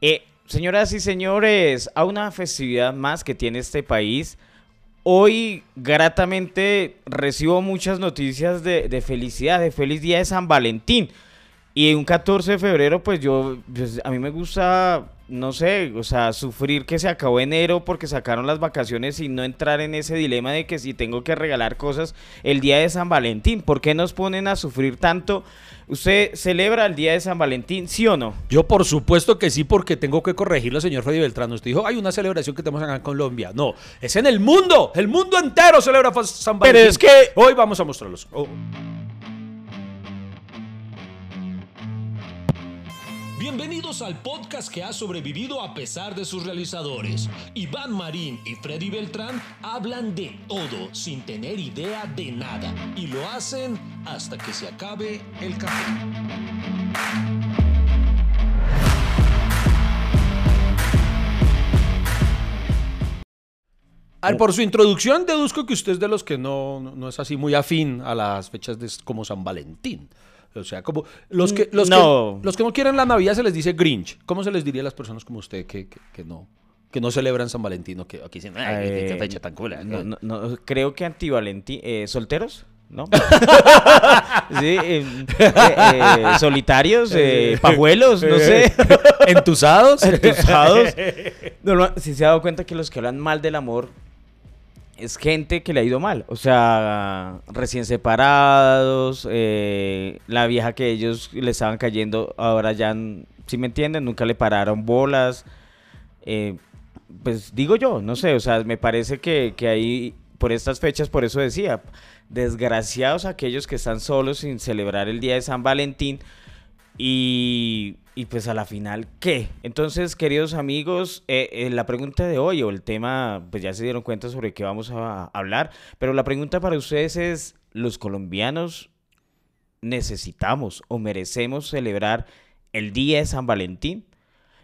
Eh, señoras y señores, a una festividad más que tiene este país. Hoy, gratamente, recibo muchas noticias de, de felicidad, de feliz día de San Valentín. Y un 14 de febrero, pues yo, pues, a mí me gusta, no sé, o sea, sufrir que se acabó enero porque sacaron las vacaciones y no entrar en ese dilema de que si tengo que regalar cosas el día de San Valentín. ¿Por qué nos ponen a sufrir tanto? ¿Usted celebra el día de San Valentín, sí o no? Yo por supuesto que sí, porque tengo que corregirlo, señor Freddy Beltrán. Usted dijo, hay una celebración que tenemos acá en Colombia. No, es en el mundo. El mundo entero celebra San Valentín. Pero es que... Hoy vamos a mostrarlos. Oh. Bienvenidos al podcast que ha sobrevivido a pesar de sus realizadores. Iván Marín y Freddy Beltrán hablan de todo sin tener idea de nada y lo hacen hasta que se acabe el café. A ver, por su introducción deduzco que usted es de los que no, no- es así muy afín a las fechas de, como San Valentín. O sea, como los que, los, No. que, los que no quieren la Navidad se les dice Grinch. ¿Cómo se les diría a las personas como usted que, que, que no, que no celebran San Valentín o que aquí dicen, ay, qué Eh, fecha tan cool? No, no, no, creo que antivalentín. Eh, ¿Solteros? ¿No? sí, eh, eh, eh, solitarios, eh, pajuelos, no sé. ¿Entusados? Entusados. Si se ha dado cuenta que los que hablan mal del amor es gente que le ha ido mal. O sea, recién separados, eh, la vieja que ellos le estaban cayendo, ahora ya, si me entienden, nunca le pararon bolas. Eh, pues digo yo, no sé, o sea, me parece que, que ahí, por estas fechas, por eso decía, desgraciados aquellos que están solos sin celebrar el día de San Valentín. Y, y pues a la final, ¿qué? Entonces, queridos amigos, eh, eh, la pregunta de hoy o el tema, pues ya se dieron cuenta sobre qué vamos a hablar, pero la pregunta para ustedes es, ¿los colombianos necesitamos o merecemos celebrar el día de San Valentín?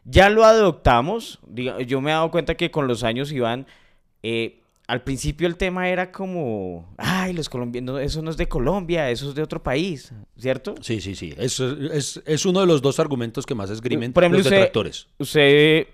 Ya lo adoptamos, yo me he dado cuenta que con los años, Iván, eh, al principio el tema era como, ay, los colombianos, eso no es de Colombia, eso es de otro país, ¿cierto? Sí, sí, sí. Es, es, es uno de los dos argumentos que más esgrimen Por ejemplo, los detractores. Usted,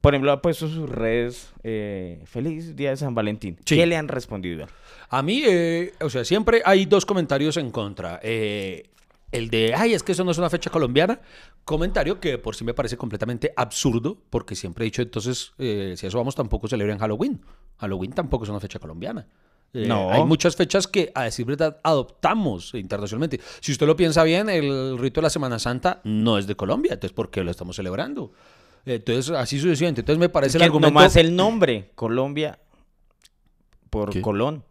por ejemplo, ha puesto sus redes, eh, feliz día de San Valentín. Sí. ¿Qué le han respondido? A mí, eh, o sea, siempre hay dos comentarios en contra. Eh, el de, ay, es que eso no es una fecha colombiana. Comentario que por sí me parece completamente absurdo, porque siempre he dicho, entonces, eh, si eso vamos, tampoco celebran Halloween. Halloween tampoco es una fecha colombiana. Eh, No. Hay muchas fechas que, a decir verdad, adoptamos internacionalmente. Si usted lo piensa bien, el rito de la Semana Santa no es de Colombia, entonces, ¿por qué lo estamos celebrando? Entonces, así sucesivamente. Entonces, me parece Es que el argumento... nomás el nombre, Colombia, por ¿Qué? Colón.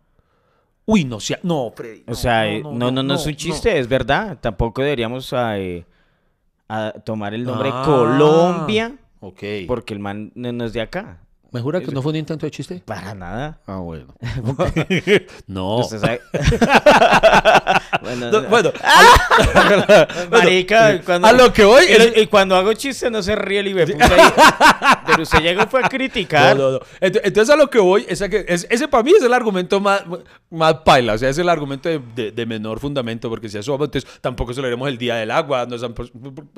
Uy, no, sea... no, Freddy, O no, sea, eh, no, no, no, es un chiste, es verdad. Tampoco deberíamos ah, eh, a tomar el nombre Ah, Colombia Ok. porque el man no es de acá. ¿Me jura que no fue un intento de chiste? Para nada. Ah, bueno. no. Usted sabe- bueno, No, no. bueno, Marica, cuando, a lo que voy y, es- y cuando hago chiste no se ríe el ahí. Pero usted llegó fue a criticar. no, no, no. Ent- Entonces a lo que voy es a que es- ese para mí es el argumento más, más paila, o sea, es el argumento de, de- de menor fundamento, porque si a eso vamos, entonces tampoco celebremos el Día del Agua, no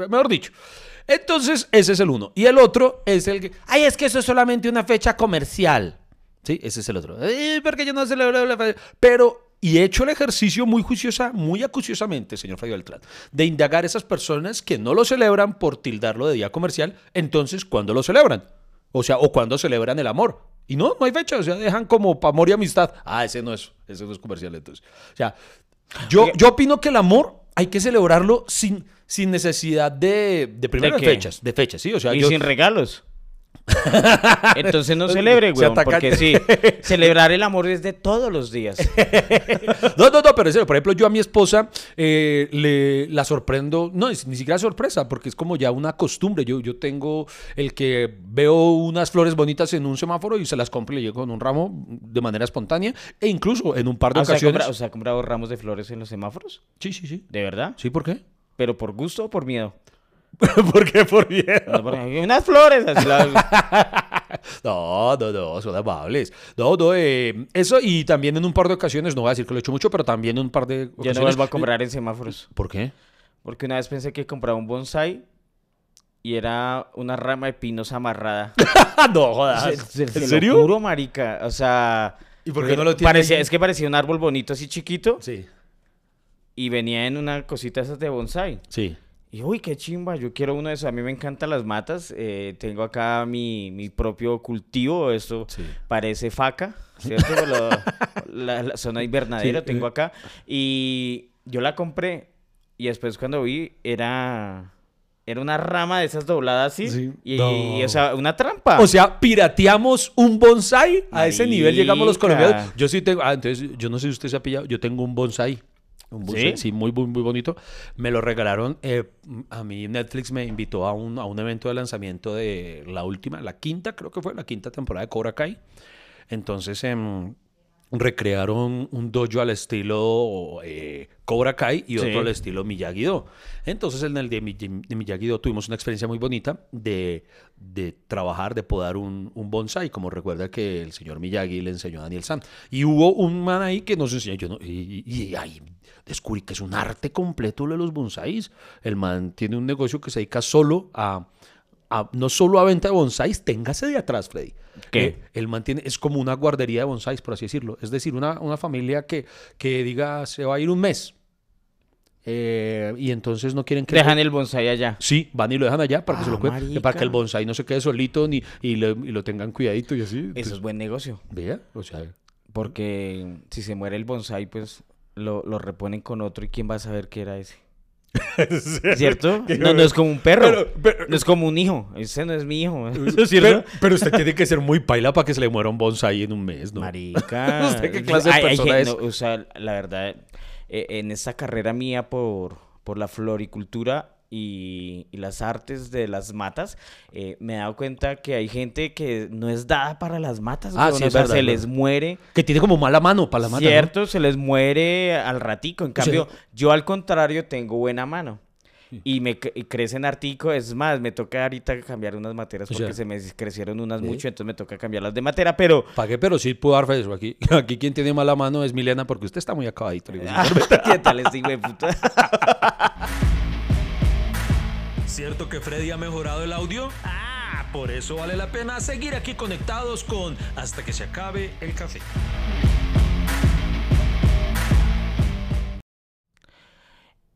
mejor dicho. Entonces, ese es el uno. Y el otro es el que, ay, es que eso es solamente una fecha comercial. Sí, ese es el otro. "Eh, porque yo no celebro la fe-". Pero, y he hecho el ejercicio muy juiciosa, muy acuciosamente, señor Fabio Beltrán, de indagar a esas personas que no lo celebran por tildarlo de día comercial, entonces, ¿cuándo lo celebran? O sea, o cuando celebran el amor. Y no, no hay fecha, o sea, dejan como pa' amor y amistad. Ah, ese no es, ese no es comercial entonces. O sea, yo, yo opino que el amor hay que celebrarlo sin, sin necesidad de, de primero ¿De de qué? fechas, de fechas, sí, o sea, y yo- sin regalos. Entonces no celebre, güey. Porque sí, celebrar el amor es de todos los días. No, no, no, pero en serio, por ejemplo, yo a mi esposa eh, le, la sorprendo, no, es ni siquiera sorpresa, porque es como ya una costumbre. Yo, yo tengo el que veo unas flores bonitas en un semáforo y se las compro y le llego con un ramo de manera espontánea, e incluso en un par de Ah, o, sea, ocasiones. o sea, ¿ha comprado ramos de flores en los semáforos? Sí, sí, sí. ¿De verdad? ¿Sí, por qué? ¿Pero por gusto o por miedo? ¿Por qué por miedo? No, porque- unas flores. así la- No, no, no, son amables. No, no, eh, eso y también en un par de ocasiones, no voy a decir que lo he hecho mucho, pero también en un par de ocasiones. no vuelvo a comprar en semáforos. ¿Por qué? Porque una vez pensé que compraba un bonsai y era una rama de pinos amarrada. no jodas. Se- se- se ¿En lo serio? juro, marica. O sea... ¿Y por qué no lo tiene parecía, ahí? Es que parecía un árbol bonito así chiquito Sí, y venía en una cosita esas de bonsai. sí. Y uy, qué chimba, yo quiero uno de esos. A mí me encantan las matas. eh, tengo acá mi, mi propio cultivo. Esto Sí. parece faca, ¿cierto? Lo- la, la zona invernadero Sí, tengo acá. Y yo la compré. Y después cuando vi, era. Era una rama de esas dobladas así. Sí. Y, No. y, o sea, una trampa. O sea, pirateamos un bonsai. A ese nivel llegamos los Marica. colombianos. Yo sí tengo. Ah, entonces, yo no sé si usted se ha pillado. Yo tengo un bonsai. Un ¿Sí? ¿Sí? muy, muy, muy bonito. Me lo regalaron. eh, a mí Netflix me invitó a un, a un evento de lanzamiento de la última, la quinta, creo que fue la quinta temporada de Cobra Kai. Entonces, em, recrearon un dojo al estilo eh, Cobra Kai y otro Sí. al estilo Miyagi-Do. Entonces, en el de, Mi- de Miyagi-Do tuvimos una experiencia muy bonita de, de trabajar, de podar un, un bonsai, como recuerda que el señor Miyagi le enseñó a Daniel San. Y hubo un man ahí que nos enseñó, yo no- y, y- y ahí descubrí que es un arte completo lo de los bonsais. El man tiene un negocio que se dedica solo a... a- no solo a venta de bonsais, téngase de atrás, Freddy. ¿Qué? Eh, él mantiene, es como una guardería de bonsais, por así decirlo. Es decir, una, una familia que, que diga se va a ir un mes. Eh, y entonces no quieren que... Dejan el bonsai allá. Sí, van y lo dejan allá para que, se Ah, lo cuiden, marica. para que el bonsai no se quede solito ni, y, lo, y lo tengan cuidadito y así. Eso Entonces, es buen negocio. Vea, o sea... Porque si se muere el bonsai, pues lo, lo reponen con otro y quién va a saber qué era ese. ¿Cierto? No, no es como un perro. Pero- pero- no es como un hijo. Ese no es mi hijo. Pero, ¿Cierto? pero usted tiene que ser muy paila para que se le muera un bonsai en un mes, ¿no? Marica. ¿Usted qué clase de hay persona es? no, o sea, la verdad, eh, en esta carrera mía por, por la floricultura y, y las artes de las matas, eh, me he dado cuenta que hay gente que no es dada para las matas. Ah, sí, o sea, verdad, se es les muere. Que tiene como mala mano para la mata, ¿no? Cierto, se les muere al ratico. En sea- cambio, yo al contrario tengo buena mano. Y me y crecen artico, es más, me toca ahorita cambiar unas materas O porque sea, se me crecieron unas ¿sí? mucho, entonces me toca cambiarlas de matera, pero ¿Para qué? Pero sí puedo dar fe de eso. Aquí, aquí quien tiene mala mano es Milena porque usted está muy acabadito. ¿qué tal este hijo de puta? ¿Cierto que Freddy ha mejorado el audio? Ah, por eso vale la pena seguir aquí conectados con Hasta que se acabe el café.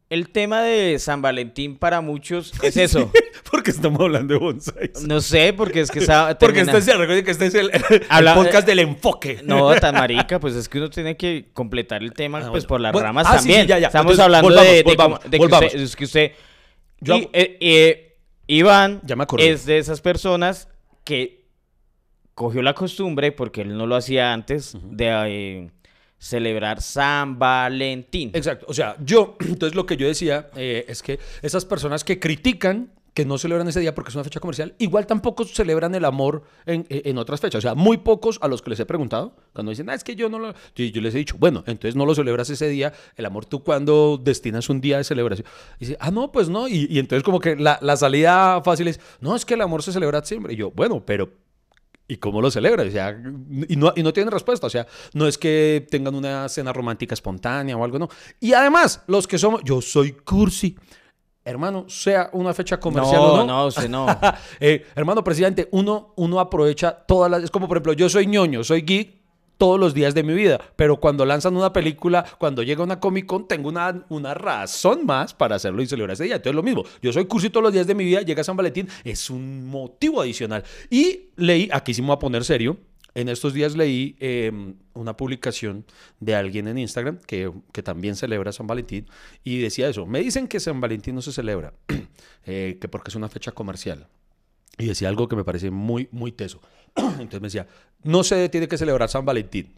El tema de San Valentín para muchos es eso. porque estamos hablando de bonsais. No sé, porque es que esa Porque este es, recuerden que este es el, el Habla- podcast del enfoque. No, tan marica, pues es que uno tiene que completar el tema Ah, pues bueno. por las Bueno, ramas ah, sí, sí, también. ya, ya. Estamos Entonces, hablando volvamos, de, de volvamos, cómo- de que volvamos. usted, es que usted Yo y, eh, eh, Iván Ya me acordé. es de esas personas que cogió la costumbre, porque él no lo hacía antes, de eh, celebrar San Valentín. Exacto. O sea, yo, entonces lo que yo decía eh, es que esas personas que critican que no celebran ese día porque es una fecha comercial, igual tampoco celebran el amor en, eh, en otras fechas. O sea, muy pocos a los que les he preguntado, cuando dicen, ah, es que yo no lo... Yo, yo les he dicho, bueno, entonces no lo celebras ese día, el amor tú cuando destinas un día de celebración. Y dice, ah, no, pues no. Y, y entonces como que la, la salida fácil es, no, es que el amor se celebra siempre. Y yo, bueno, pero ¿Y cómo lo celebra? O sea, y no, y no tienen respuesta. O sea, no es que tengan una cena romántica espontánea o algo, no. Y además, los que somos, yo soy cursi. Hermano, sea una fecha comercial no, o no. no, usted no. Eh, hermano presidente, uno, uno aprovecha todas las... Es como, por ejemplo, yo soy ñoño, soy geek todos los días de mi vida, pero cuando lanzan una película, cuando llega una Comic Con, tengo una, una razón más para hacerlo y celebrar ese día. Entonces, lo mismo, yo soy cursi todos los días de mi vida, llega San Valentín, es un motivo adicional. Y leí, aquí sí me voy a poner serio, en estos días leí eh, una publicación de alguien en Instagram que, que también celebra San Valentín y decía eso, me dicen que San Valentín no se celebra, eh, que porque es una fecha comercial. Y decía algo que me parece muy, muy teso. Entonces me decía, no se tiene que celebrar San Valentín.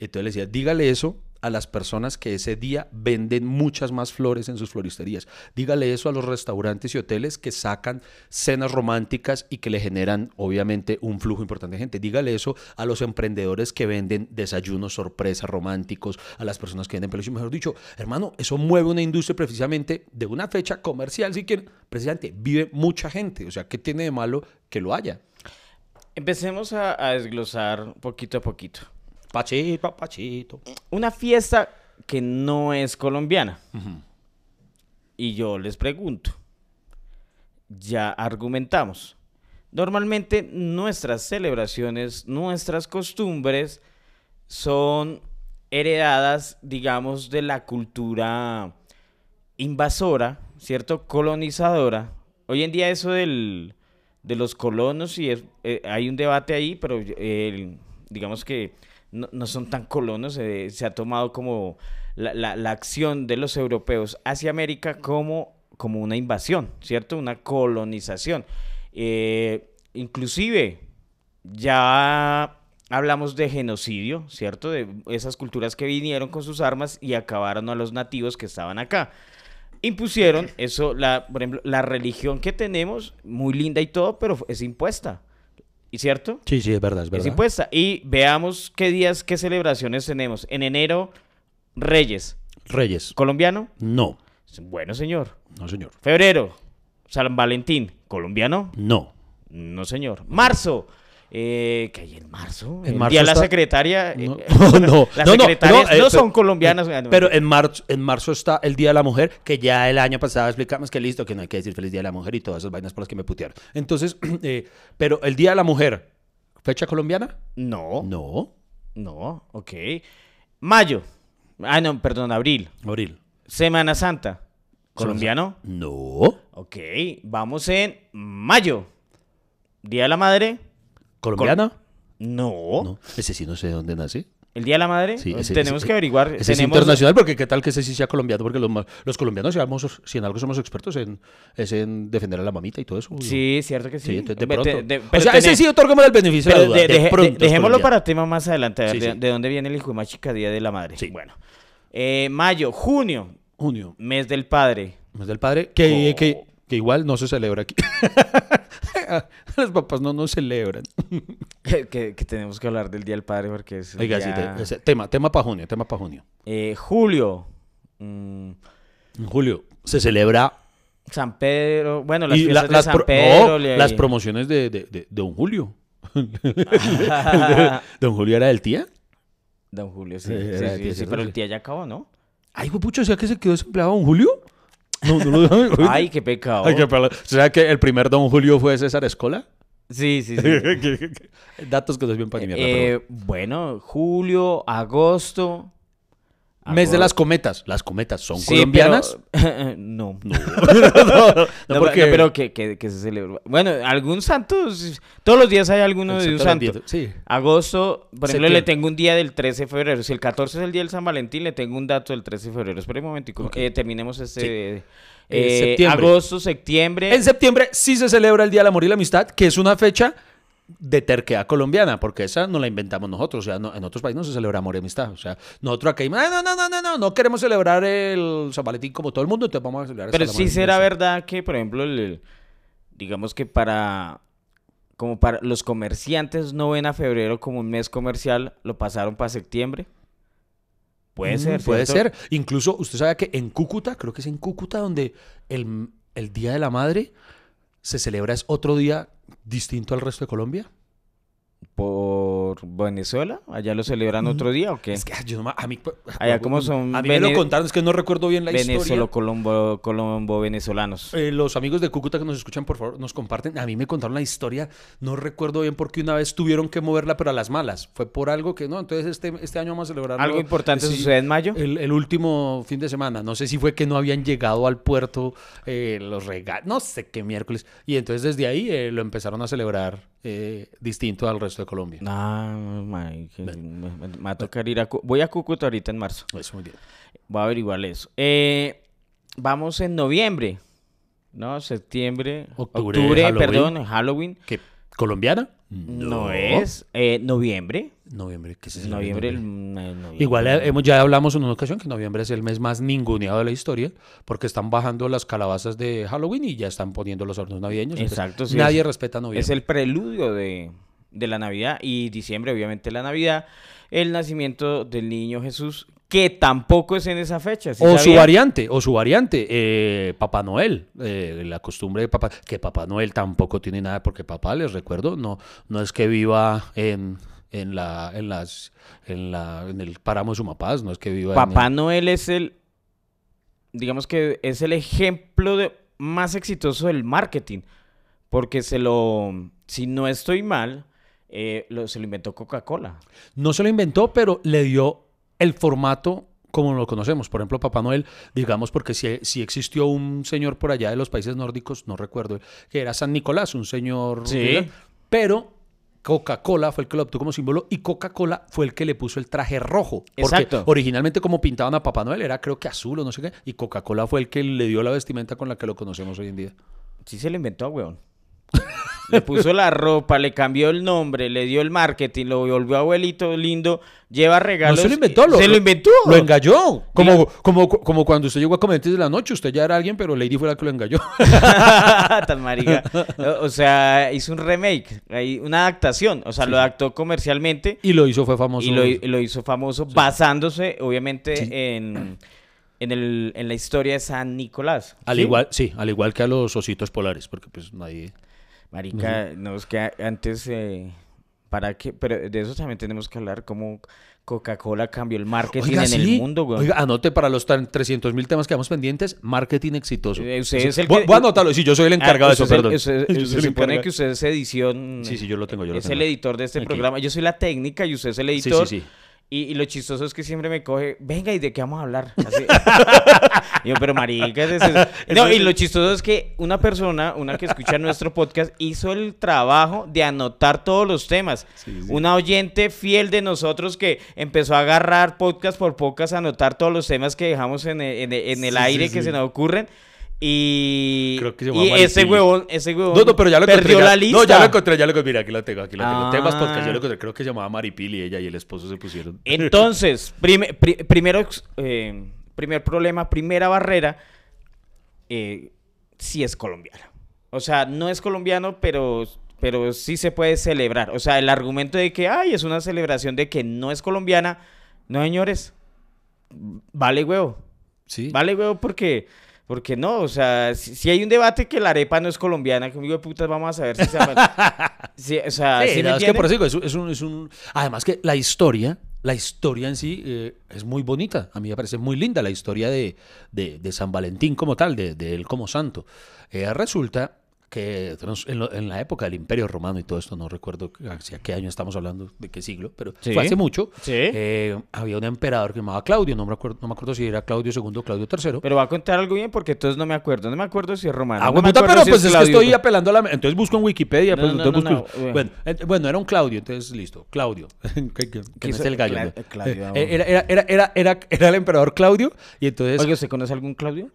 Entonces le decía, dígale eso a las personas que ese día venden muchas más flores en sus floristerías. Dígale eso a los restaurantes y hoteles que sacan cenas románticas y que le generan, obviamente, un flujo importante de gente. Dígale eso a los emprendedores que venden desayunos sorpresa románticos, a las personas que venden peluches. Mejor dicho, hermano, eso mueve una industria precisamente de una fecha comercial, si quieren. Precisamente, vive mucha gente. O sea, ¿qué tiene de malo que lo haya? Empecemos a, a desglosar poquito a poquito. Pachito, pachito. Una fiesta que no es colombiana. Y yo les pregunto, ya argumentamos. Normalmente nuestras celebraciones, nuestras costumbres son heredadas, digamos, de la cultura invasora, ¿cierto? Colonizadora. Hoy en día eso del, de los colonos, y es, eh, hay un debate ahí, pero eh, digamos que no, no son tan colonos, eh, se ha tomado como la, la- la acción de los europeos hacia América como, como una invasión, ¿cierto? Una colonización. Eh, inclusive, ya hablamos de genocidio, ¿cierto? De esas culturas que vinieron con sus armas y acabaron a los nativos que estaban acá. Impusieron eso, la, por ejemplo, la religión que tenemos, muy linda y todo, pero es impuesta. ¿Y cierto? Sí, sí, es verdad, es Es verdad. impuesta. Y veamos qué días, qué celebraciones tenemos. En enero, Reyes. Reyes. ¿Colombiano? No, Bueno, señor. no, señor. Febrero, San Valentín. ¿Colombiano? No. No, señor. Marzo. Eh, ¿Qué hay en marzo? En El marzo día de la está- secretaria. No, eh, no, Las no, no, secretarias no, no, eh, pero- son colombianas. No. Pero en marzo, en marzo está el Día de la Mujer, que ya el año pasado explicamos que listo, que no hay que decir Feliz Día de la Mujer y todas esas vainas por las que me putearon. Entonces, eh, pero el Día de la Mujer, ¿fecha colombiana? no, No. no, ok. Mayo. Ah, no, perdón, abril. Abril. Semana Santa. ¿Colombiano? No. Ok, vamos en mayo. Día de la Madre. ¿Colombiana? No. No. Ese sí no sé de dónde nace. ¿El Día de la Madre? Sí, ese- tenemos ese- que averiguar. Ese es internacional, porque qué tal que ese sí sea colombiano, porque los, los colombianos, si, si en algo somos expertos, en, es en defender a la mamita y todo eso. Sí, cierto que sí. De pronto. de- o sea, ese sí otorgamos el beneficio de pero la duda. de- de- es dejémoslo para tema más adelante. a ver, Sí, de, sí. de dónde viene el hijo de más chica Día de la Madre? Sí. Bueno. Eh, mayo, junio, Junio. mes del padre. Mes del padre, que, Oh. que, que igual no se celebra aquí. Los papás no nos celebran. que, que- que tenemos que hablar del Día del Padre porque es. Oiga, sí, te- tema, tema para junio, tema para junio. Eh, julio, mm, En julio se celebra San Pedro. Bueno, las y fiestas la- de las, San pro- Pedro. no, le- las promociones de, de, de, de Don Julio. Don Julio era del tía. Don Julio, sí. Sí, sí, sí, sí, pero el día ya acabó, ¿no? Ay, pucho, o sea que se quedó desempleado Don Julio. No, no lo sabe. Ay, qué pecado. Ay, qué pala- O sea que el primer Don Julio fue César Escola. Sí, sí, sí. Datos que no es bien para Eh, pero bueno, julio, agosto. Mes de las cometas. Las cometas son Sí, colombianas. pero- no. No, No, no, pero que, que- que se celebra. Bueno, algún santo. Todos los días hay alguno de un santo. Sí. Agosto, por ejemplo, Septiembre. le tengo un día del 13 de febrero. Si el 14 es el día del San Valentín, le tengo un dato del 13 de febrero. Espera un momentico. Ok. eh, terminemos este. Sí. eh, Eh, septiembre. Agosto, septiembre. En septiembre sí se celebra el Día del Amor y la Amistad, que es una fecha de terquedad colombiana, porque esa no la inventamos nosotros, o sea, no- en otros países no se celebra amor y amistad, o sea, nosotros acá, "Ay, no, no, no, no, no, no queremos celebrar el San Valentín como todo el mundo, entonces vamos a celebrar Pero sí Valentín". será verdad que, por ejemplo, el- el- digamos que para como para los comerciantes no ven a febrero como un mes comercial, lo pasaron para septiembre. Puede Mm, ser, Puede ser. Incluso, usted sabe que en Cúcuta, creo que es en Cúcuta, donde el, el Día de la Madre se celebra es otro día distinto al resto de Colombia. Por Venezuela, allá lo celebran Mm. otro día o qué? Es que ah, yo no a mí, Allá como son a mí me lo contaron, es que no recuerdo bien la Venezolo historia. colombo colombo venezolanos. Eh, los amigos de Cúcuta que nos escuchan, por favor, nos comparten. A mí me contaron la historia, no recuerdo bien por qué una vez tuvieron que moverla, pero a las malas. Fue por algo que no, entonces este, este año vamos a celebrar Algo importante sucede en mayo. El, el último fin de semana. No sé si fue que no habían llegado al puerto eh, los regalos, no sé qué miércoles. Y entonces desde ahí eh, lo empezaron a celebrar eh, distinto al resto de Colombia. Ah, my, que me, me- me va a tocar ir a... Voy a Cúcuta ahorita en marzo. Eso muy bien. Voy a averiguar eso. Eh, vamos en noviembre. ¿No? Septiembre. Octubre, Octubre, Halloween. perdón, Halloween. ¿Qué? ¿Colombiana? No, es. eh, noviembre. Noviembre, ¿qué en Noviembre. noviembre? el- noviembre. Igual eh, hemos, ya hablamos en una ocasión que noviembre es el mes más ninguneado de la historia porque están bajando las calabazas de Halloween y ya están poniendo los hornos navideños. Exacto, sí, Nadie es- respeta noviembre. Es el preludio de, de la Navidad y diciembre, obviamente, la Navidad. El nacimiento del niño Jesús, que tampoco es en esa fecha. ¿sí O su variante, o su variante, eh, Papá Noel, eh, la costumbre de Papá, que Papá Noel tampoco tiene nada, porque Papá, les recuerdo, no, no es que viva en, en la, en las, en la, en el páramo de Sumapaz, no es que viva en Papá el- Noel es el, digamos que es el ejemplo de, más exitoso del marketing. Porque se lo, si no estoy mal, eh, lo- se lo inventó Coca-Cola. No se lo inventó, pero le dio el formato como lo conocemos. Por ejemplo, Papá Noel, digamos, porque si, si existió un señor por allá de los países nórdicos, no recuerdo, que era San Nicolás, un señor... Sí. Pero Coca-Cola fue el que lo obtuvo como símbolo y Coca-Cola fue el que le puso el traje rojo. Porque Exacto. originalmente como pintaban a Papá Noel era creo que azul o no sé qué, y Coca-Cola fue el que le dio la vestimenta con la que lo conocemos hoy en día. Sí se lo inventó, weón. Le puso la ropa, le cambió el nombre, le dio el marketing, lo volvió abuelito lindo, lleva regalos. no se lo inventó, lo, se lo inventó. Lo engalló. Como, como, como cuando usted llegó a Comediantes de la Noche, usted ya era alguien, pero Lady fue la que lo engalló. Tan marica. O sea, hizo un remake, una adaptación. O sea, lo adaptó comercialmente y lo hizo, fue famoso. y lo, y lo hizo famoso basándose, obviamente, Sí. en, en, el, en la historia de San Nicolás. Al igual, sí, al igual que a los ositos polares, porque pues nadie... Marica, no, es que antes, eh, ¿para qué? Pero de eso también tenemos que hablar, cómo Coca-Cola cambió el marketing Oiga, en el sí. mundo, güey. Oiga, anote para los 300 mil temas que vamos pendientes, marketing exitoso. Eh, usted Sí, es el voy, que- voy a anotarlo, sí, yo soy el Ah, encargado de eso, perdón. usted- se supone que usted es edición. Sí, sí, yo lo tengo, yo lo es tengo. el editor de este Aquí. programa. Yo soy la técnica y usted es el Sí, editor. sí, sí. Y, y lo chistoso es que siempre me coge, venga, ¿y de qué vamos a hablar? Así. Yo, pero marica, es eso". No, y lo chistoso es que una persona, una que escucha nuestro podcast, hizo el trabajo de anotar todos los temas. Sí, sí. Una oyente fiel de nosotros que empezó a agarrar podcast por podcast, a anotar todos los temas que dejamos en el, en el- en el Sí, sí, aire que se nos ocurren. Y, Creo que se y ese huevón, ese huevón No, no, pero ya lo encontré. perdió ya- la lista. No, ya lo encontré, ya lo encontré. Mira, aquí lo tengo, aquí lo tengo. Ah. Temas podcast, ya lo encontré. Creo que se llamaba Maripili, ella y el esposo se pusieron. Entonces, prime- pri- primero, eh, primer problema, primera barrera, eh, sí es colombiano. O sea, no es colombiano, pero, pero sí se puede celebrar. O sea, el argumento de que, ay, es una celebración de que no es colombiana, no, señores, vale huevo. Sí. Vale huevo porque... Porque no, o sea, si, si hay un debate que la arepa no es colombiana, conmigo de putas vamos a saber si se Sí, o sea, Sí, ¿sí me es que por eso digo, es, un- es un, es un- Además que la historia, la historia en sí eh, es muy bonita. A mí me parece muy linda la historia de, de- de San Valentín como tal, de, de él como santo. Eh, resulta que en, lo- en la época del Imperio Romano y todo esto, no recuerdo hacia qué año estamos hablando, de qué siglo, pero Sí. fue hace mucho. Sí. eh, había un emperador que se llamaba Claudio, no me acuerdo, no me acuerdo si era Claudio II o Claudio III. Pero va a contar algo bien porque entonces no me acuerdo. No me acuerdo si es romano. Ah, no me puta, acuerdo pero si pues es que estoy apelando a la... Entonces busco en Wikipedia. No, pues, no, entonces busco- Bueno, bueno, era un Claudio, entonces listo. Claudio. que que- que es el gallo. Cla-. Eh, Era, era, era, era, el emperador Claudio y entonces... Oiga, ¿usted conoce algún Claudio?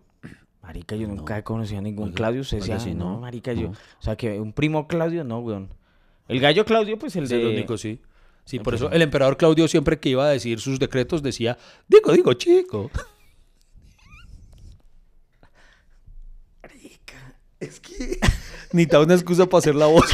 Marica, yo nunca he conocido a ningún Claudio. Usted decía, sí, no, no, marica, yo. O sea, que un primo Claudio, no, weón. El gallo Claudio, pues el es de... el único, sí. Sí, por eso el emperador Claudio siempre que iba a decir sus decretos decía, digo, digo, chico. Es que necesitaba una excusa para hacer la voz.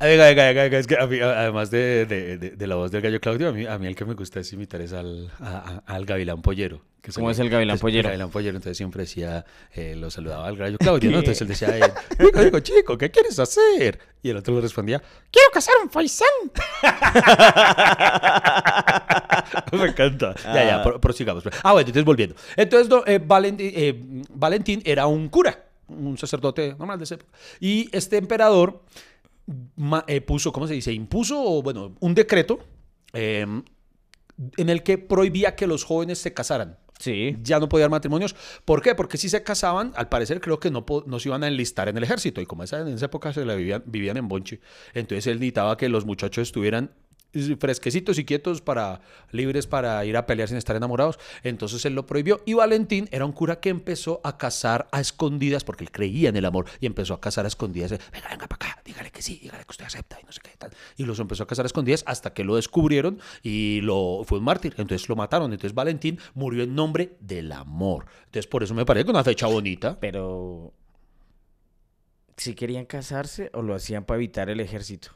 Venga, venga, venga, venga, es que a mí, además de, de- de- de la voz del gallo Claudio, a mí, a mí el que me gusta es imitar es al, a- a- al gavilán pollero. que ¿Cómo es el gavilán pollero? El gavilán pollero, entonces siempre decía, eh, lo saludaba al gallo Claudio, ¿no? Entonces él decía, eh, digo, digo, chico, ¿qué quieres hacer? Y el otro le respondía, quiero cazar un faisán. me encanta. Ya, ya, Ah. pro- prosigamos. Ah, bueno, entonces volviendo. Entonces, no, eh, Valentín, eh, Valentín era un cura, un sacerdote normal de esa época. Y este emperador eh, puso, ¿cómo se dice? Impuso, bueno, un decreto eh, en el que prohibía que los jóvenes se casaran. Sí. Ya no podía haber matrimonios. ¿Por qué? Porque si se casaban, al parecer creo que no, no se iban a enlistar en el ejército. Y como esa, en esa época se la vivían, vivían en Bonche. Entonces él necesitaba que los muchachos estuvieran fresquecitos y quietos para libres para ir a pelear sin estar enamorados. Entonces él lo prohibió. Y Valentín era un cura que empezó a casar a escondidas porque él creía en el amor y empezó a casar a escondidas. Venga, venga para acá, dígale que sí, dígale que usted acepta y no sé qué tal. Y los empezó a casar a escondidas hasta que lo descubrieron y lo fue un mártir. Entonces lo mataron. Entonces Valentín murió en nombre del amor. Entonces por eso me parece que una fecha bonita. Pero... ¿Si querían casarse o lo hacían para evitar el ejército?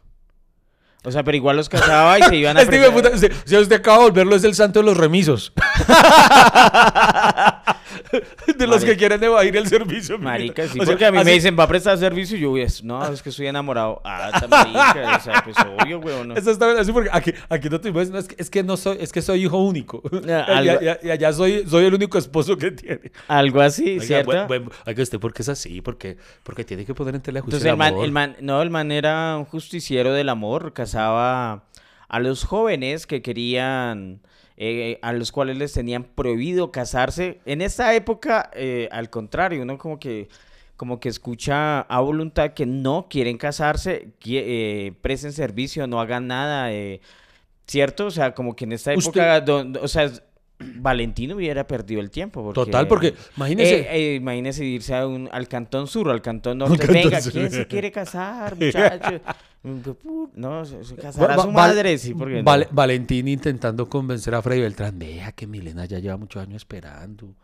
O sea, pero igual los casaba y se iban a... Este puta, usted- usted acaba de volverlo, es el santo de los remisos. de los Marica. que quieren evadir el servicio. Marica, sí, O sea, porque a mí así- me dicen, va a prestar servicio y yo, es, no, es que estoy enamorado. Ah, está marica, o sea, pues obvio, weón. no. Eso está bien, así porque aquí, aquí no te imaginas, no, es, que, es que no soy, es que soy hijo único. Y, algo- y- y allá soy, soy el único esposo que tiene. Algo así, Oiga, ¿cierto? buen- buen- oiga, usted, ¿por qué es así? Porque, porque tiene que poner en tela juicio Entonces el man, amor. el man, no, el man era un justiciero del amor, casaba a los jóvenes que querían, eh, a los cuales les tenían prohibido casarse. En esa época, eh, al contrario, uno como que, como que escucha a voluntad que no quieren casarse, qui- eh, presten servicio, no hagan nada, eh, ¿cierto? O sea, como que en esta Usted- época, donde, o sea, Valentino hubiera perdido el tiempo. Porque, Total, porque imagínese. eh, eh, imagínese irse a un- al cantón sur o al cantón norte. cantón Venga, sur. ¿quién se quiere casar, muchacho? Mm, pu- no, se, se casará Va- su va- madre, sí, porque no. Valentín intentando convencer a Freddy Beltrán. Deja que Milena ya lleva muchos años esperando.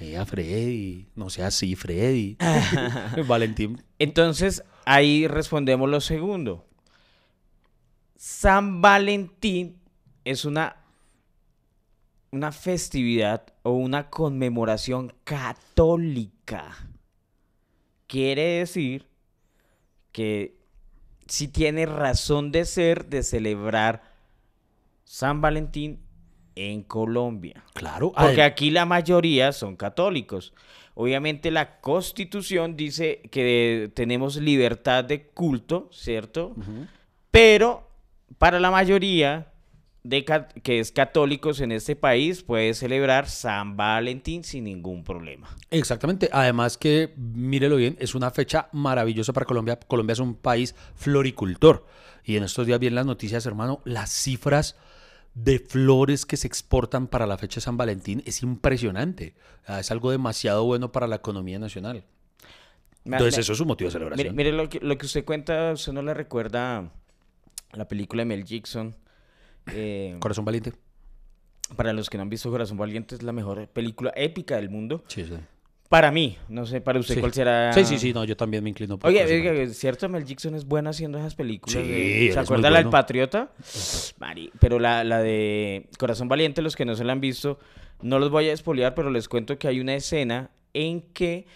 Eh, a Freddy. No sea así, Freddy. Valentín. Entonces, ahí respondemos lo segundo. San Valentín es una, una festividad o una conmemoración católica. Quiere decir que sí tiene razón de ser de celebrar San Valentín en Colombia. Claro. Porque aquí la mayoría son católicos. Obviamente la constitución dice que tenemos libertad de culto, ¿cierto? Pero para la mayoría de que es católicos en este país puede celebrar San Valentín sin ningún problema. Exactamente. Además que, mírelo bien, es una fecha maravillosa para Colombia. Colombia es un país floricultor. Y en estos días vi en las noticias, hermano, las cifras de flores que se exportan para la fecha de San Valentín es impresionante. Ah, Es algo demasiado bueno para la economía nacional. Entonces me- eso es un motivo de Mire, celebración. mire lo, que, lo que usted cuenta, usted no le recuerda la película de Mel Gibson. Eh, Corazón valiente. para los que no han visto Corazón Valiente, es la mejor película épica del mundo. Sí, sí. Para mí, no sé, para usted Sí. cuál será. Sí, sí, sí, no, yo también me inclino por Oye, oiga, cierto, Mel Gibson es buena haciendo esas películas. Sí, de- ¿Se acuerda la del bueno. Patriota? Mari, pero la, la de Corazón Valiente, los que no se la han visto, no los voy a espolear, pero les cuento que hay una escena en que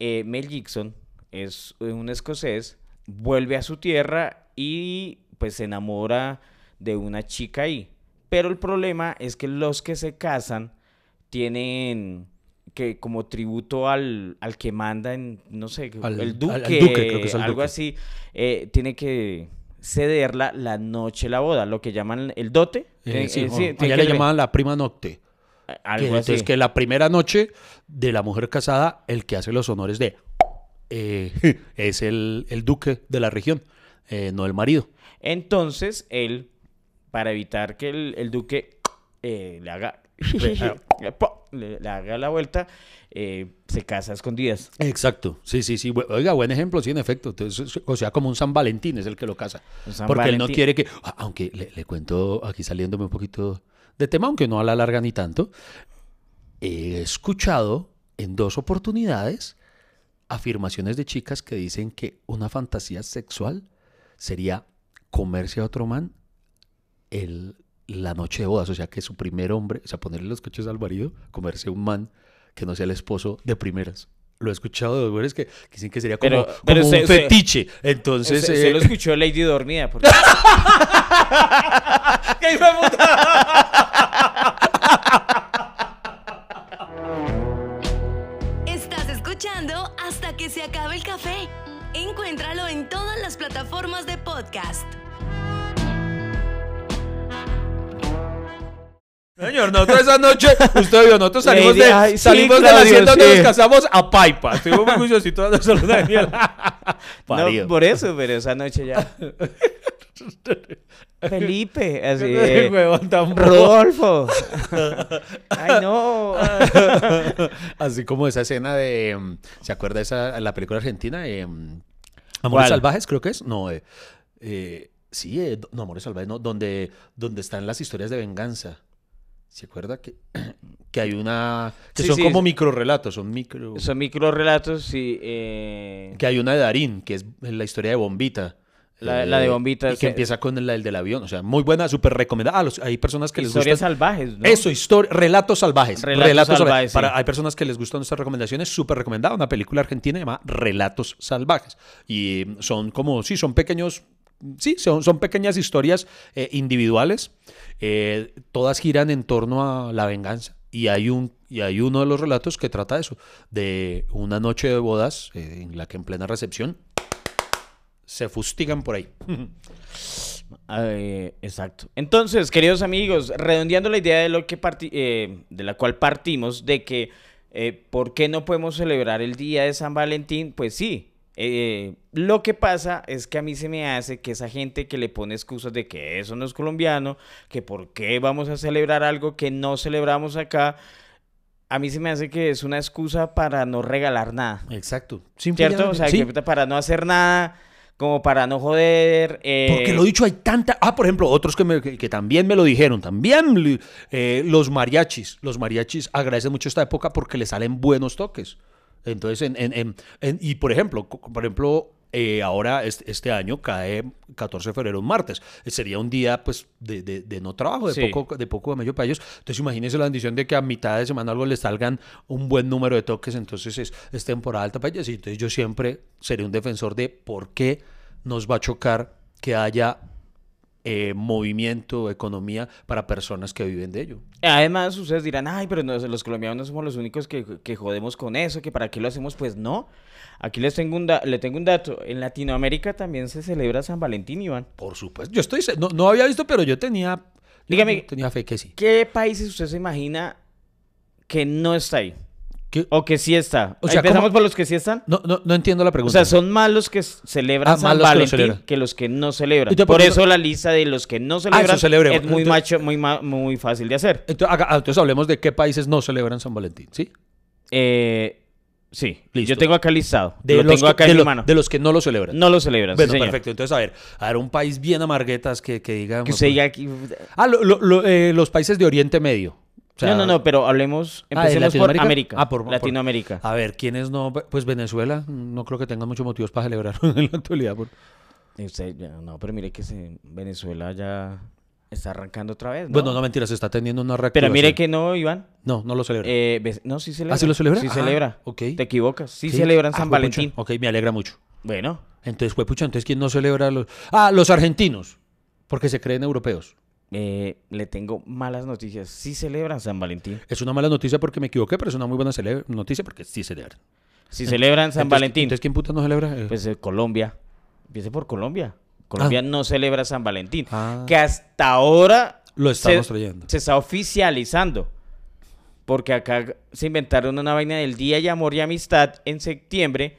eh, Mel Gibson es un escocés, vuelve a su tierra y pues se enamora de una chica ahí. Pero el problema es que los que se casan tienen que como tributo al, al que manda en, no sé, Al- el duque, al duque, creo que es algo duque. así, eh, tiene que cederla la noche la boda, lo que llaman el dote. Eh, Tiene- sí, eh, bueno, sí, tiene allá que le llamaban la prima nocte. que- Que, entonces que la primera noche de la mujer casada, el que hace los honores de eh, es el, el duque de la región, eh, no el marido. Entonces, él, para evitar que el, el duque eh, le haga le, le haga la vuelta, eh, se casa a escondidas. Exacto, sí, sí, sí. Oiga, buen ejemplo, sí, en efecto. Entonces, o sea, como un San Valentín es el que lo casa. Porque él no quiere que, aunque le, le cuento aquí saliéndome un poquito de tema, aunque no a la larga ni tanto, he escuchado en dos oportunidades afirmaciones de chicas que dicen que una fantasía sexual sería comerse a otro man el, la noche de bodas, o sea, que su primer hombre, o sea, ponerle los coches al marido, comerse un man que no sea el esposo de primeras. Lo he escuchado de mujeres que, que dicen que sería como, Pero- como pero un se- se- fetiche. Entonces, se, se eh, lo escuchó Lady Dormida. porque- ¡Qué hijo de puta! Estás escuchando hasta que se acabe el café. Encuéntralo en todas las plataformas de podcast. Señor, nosotros esa noche, usted vio, nosotros salimos, de, ay, sí, salimos de la hacienda donde sí. nos casamos a Paipa. Estuvimos muy juiciositos a Daniel. No, por eso, pero esa noche ya. Felipe, así. Rodolfo. Ay, no. Así como esa escena de. mm, ¿Se acuerda esa la película argentina? Eh, Amores ¿Cuál? Salvajes, creo que es. No, eh, eh, sí, eh, no, Amores Salvajes, no. Donde, donde están las historias de venganza. ¿Se acuerda que, que hay una. que Sí, son sí, como es- microrelatos, son micro. Son micro relatos y. eh, Que hay una de Darín, que es la historia de Bombita. La, la de bombitas. Y que eh, empieza con el, el del avión. O sea, muy buena, súper recomendada. Ah, los- hay personas que les Historias gustan. salvajes, ¿no? Eso, historia, relatos salvajes. Relatos salvajes, sí. Para, hay personas que les gustan nuestras recomendaciones, súper recomendada. Una película argentina llamada Relatos salvajes. Y mm, son como, sí, son pequeños, sí, son, son pequeñas historias eh, individuales. Eh, todas giran en torno a la venganza. Y hay, un, y hay uno de los relatos que trata eso, de una noche de bodas eh, en la que en plena recepción se fustigan por ahí. Eh, exacto. Entonces, queridos amigos, redondeando la idea de lo que eh, de la cual partimos, de que ¿por qué no podemos celebrar el día de San Valentín? Pues sí. Eh, lo que pasa es que a mí se me hace que esa gente que le pone excusas de que eso no es colombiano, que por qué vamos a celebrar algo que no celebramos acá, a mí se me hace que es una excusa para no regalar nada. Exacto. ¿Cierto? O sea, Sí. que para no hacer nada, como para no joder. eh, Porque lo dicho, hay tanta. Ah, por ejemplo, otros que, me- que, que también me lo dijeron. También eh, los mariachis. Los mariachis agradecen mucho esta época porque le salen buenos toques. Entonces, en, en- en- en- y por ejemplo, por ejemplo, eh, ahora este, este año cae 14 de febrero, un martes. Eh, Sería un día, pues, de, de- de no trabajo, de Sí. poco de poco de medio para ellos. Entonces, imagínense la bendición de que a mitad de semana algo les salgan un buen número de toques. Entonces, es, es temporada alta para ellos. Y entonces, yo siempre seré un defensor de por qué nos va a chocar que haya eh, movimiento, economía para personas que viven de ello. Además, ustedes dirán, ay, pero no, los colombianos no somos los únicos que, que jodemos con eso, que para qué lo hacemos. Pues no. Aquí les tengo un, le tengo un dato. En Latinoamérica también se celebra San Valentín, Iván. Por supuesto. Yo estoy, no, no había visto, pero yo tenía, yo Dígame- tenía fe que sí. ¿Qué países usted se imagina que no está ahí? ¿Qué? O que sí está. O sea, Empezamos ¿cómo? por los que sí están. No, no, no entiendo la O pregunta. sea, son más los que celebran Ah, San que Valentín que los que no celebran. Por ¿por qué eso la lista de los que no celebran celebremos. es muy, Entonces- macho, muy, muy fácil de hacer. Entonces, haga- ah, entonces hablemos de qué países no celebran San Valentín, ¿sí? Eh, sí, Listo. yo tengo acá listado. De, lo los, tengo que, acá de en mi lo- mano. de los que no lo celebran. No lo celebran, sí, bueno, señor. perfecto. Entonces, a ver, a ver, un país bien amarguetas que, que diga... Que usted diga aquí... Ah, lo- lo- lo- eh, los países de Oriente Medio. O sea, no, no, no, pero hablemos, Ah, ¿de empecemos por Latinoamérica? América. Ah, por- por- Latinoamérica. A ver, ¿quiénes no? Pues Venezuela, no creo que tengan muchos motivos para celebrar en la actualidad. por- usted, no, pero mire que se- Venezuela ya está arrancando otra vez, ¿no? Bueno, no mentiras, está teniendo una pero reactivación. mire que no, Iván. No, no lo celebra. Eh, no, sí celebra. ¿Ah, sí lo celebra? Sí Ah, celebra. ok. Te equivocas. Sí, ¿Sí? celebran Ah, San juepucha. Valentín. Ok, me alegra mucho. Bueno, Entonces, pues, pucha, entonces, ¿quién no celebra los...? Ah, los argentinos, porque se creen europeos. Eh, le tengo malas noticias. Sí celebran San Valentín. Es una mala noticia porque me equivoqué, pero es una muy buena noticia porque sí celebran. Sí celebran San Entonces, Valentín. Entonces, ¿quién puta no celebra? Eh, Pues eh, Colombia. Empiece por Colombia. Colombia no celebra San Valentín. Ah. Que hasta ahora Lo estamos se, trayendo. se está oficializando. Porque acá se inventaron una vaina del Día de Amor y Amistad en septiembre.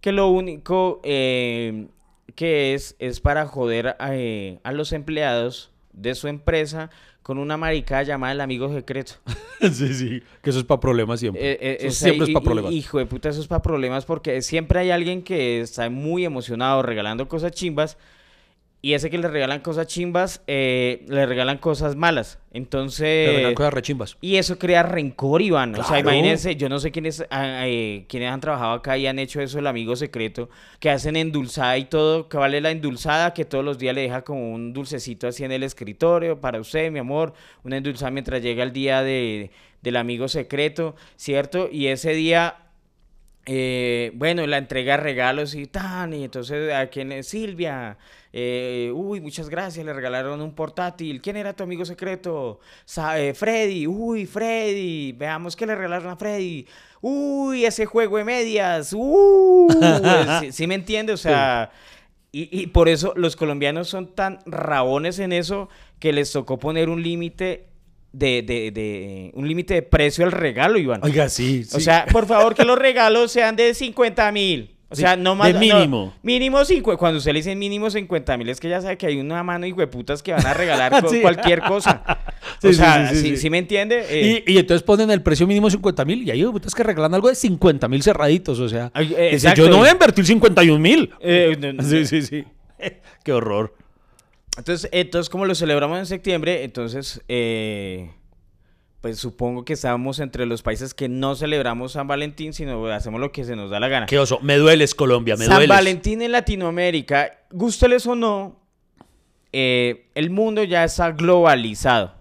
Que lo único eh, que es es para joder a, eh, a los empleados de su empresa con una maricada llamada el amigo secreto. sí, sí, que eso es para problemas siempre. Eh, eh, Eso es siempre es para problemas. Hijo de puta, eso es para problemas porque siempre hay alguien que está muy emocionado regalando cosas chimbas y ese que le regalan cosas chimbas eh, le regalan cosas malas. Entonces... Le regalan cosas rechimbas. Y eso crea rencor, Iván. O sea, imagínense, yo no sé quiénes, ah, eh, quiénes han trabajado acá y han hecho eso, el amigo secreto, que hacen endulzada y todo, que vale la endulzada, que todos los días le deja como un dulcecito así en el escritorio, para usted, mi amor, una endulzada mientras llega el día de, del amigo secreto, ¿cierto? Y ese día... eh, bueno, la entrega regalos y tan, y entonces a quién es Silvia, eh, uy, muchas gracias, le regalaron un portátil. ¿Quién era tu amigo secreto? Eh, Freddy, uy, Freddy, veamos qué le regalaron a Freddy. Uy, ese juego de medias, uh, ¿sí, sí me entiende? O sea, y, y por eso los colombianos son tan rabones en eso que les tocó poner un límite de, de, de- un límite de precio al regalo, Iván. Oiga, sí, O sea, por favor, que los regalos sean de 50 mil. O Sí, sea, no de más. no, mínimo. mínimo 5. Cuando usted le dice mínimo 50 mil, es que ya sabe que hay una mano y hueputas que van a regalar Sí. cualquier cosa. Sí, o sea, sí, sí, ¿sí, sí. sí me entiende? Eh, Y, y entonces ponen el precio mínimo 50 mil y ahí putas que regalan algo de 50 mil cerraditos, o sea. Eh, dice, yo no voy a invertir 51 mil. eh, no- no- Sí, sí, sí. Qué horror. Entonces, entonces, como lo celebramos en septiembre, entonces, eh, pues supongo que estamos entre los países que no celebramos San Valentín, sino hacemos lo que se nos da la gana. Qué oso. Me dueles, Colombia, me San dueles. Valentín en Latinoamérica, gústeles o no, eh, el mundo ya está globalizado.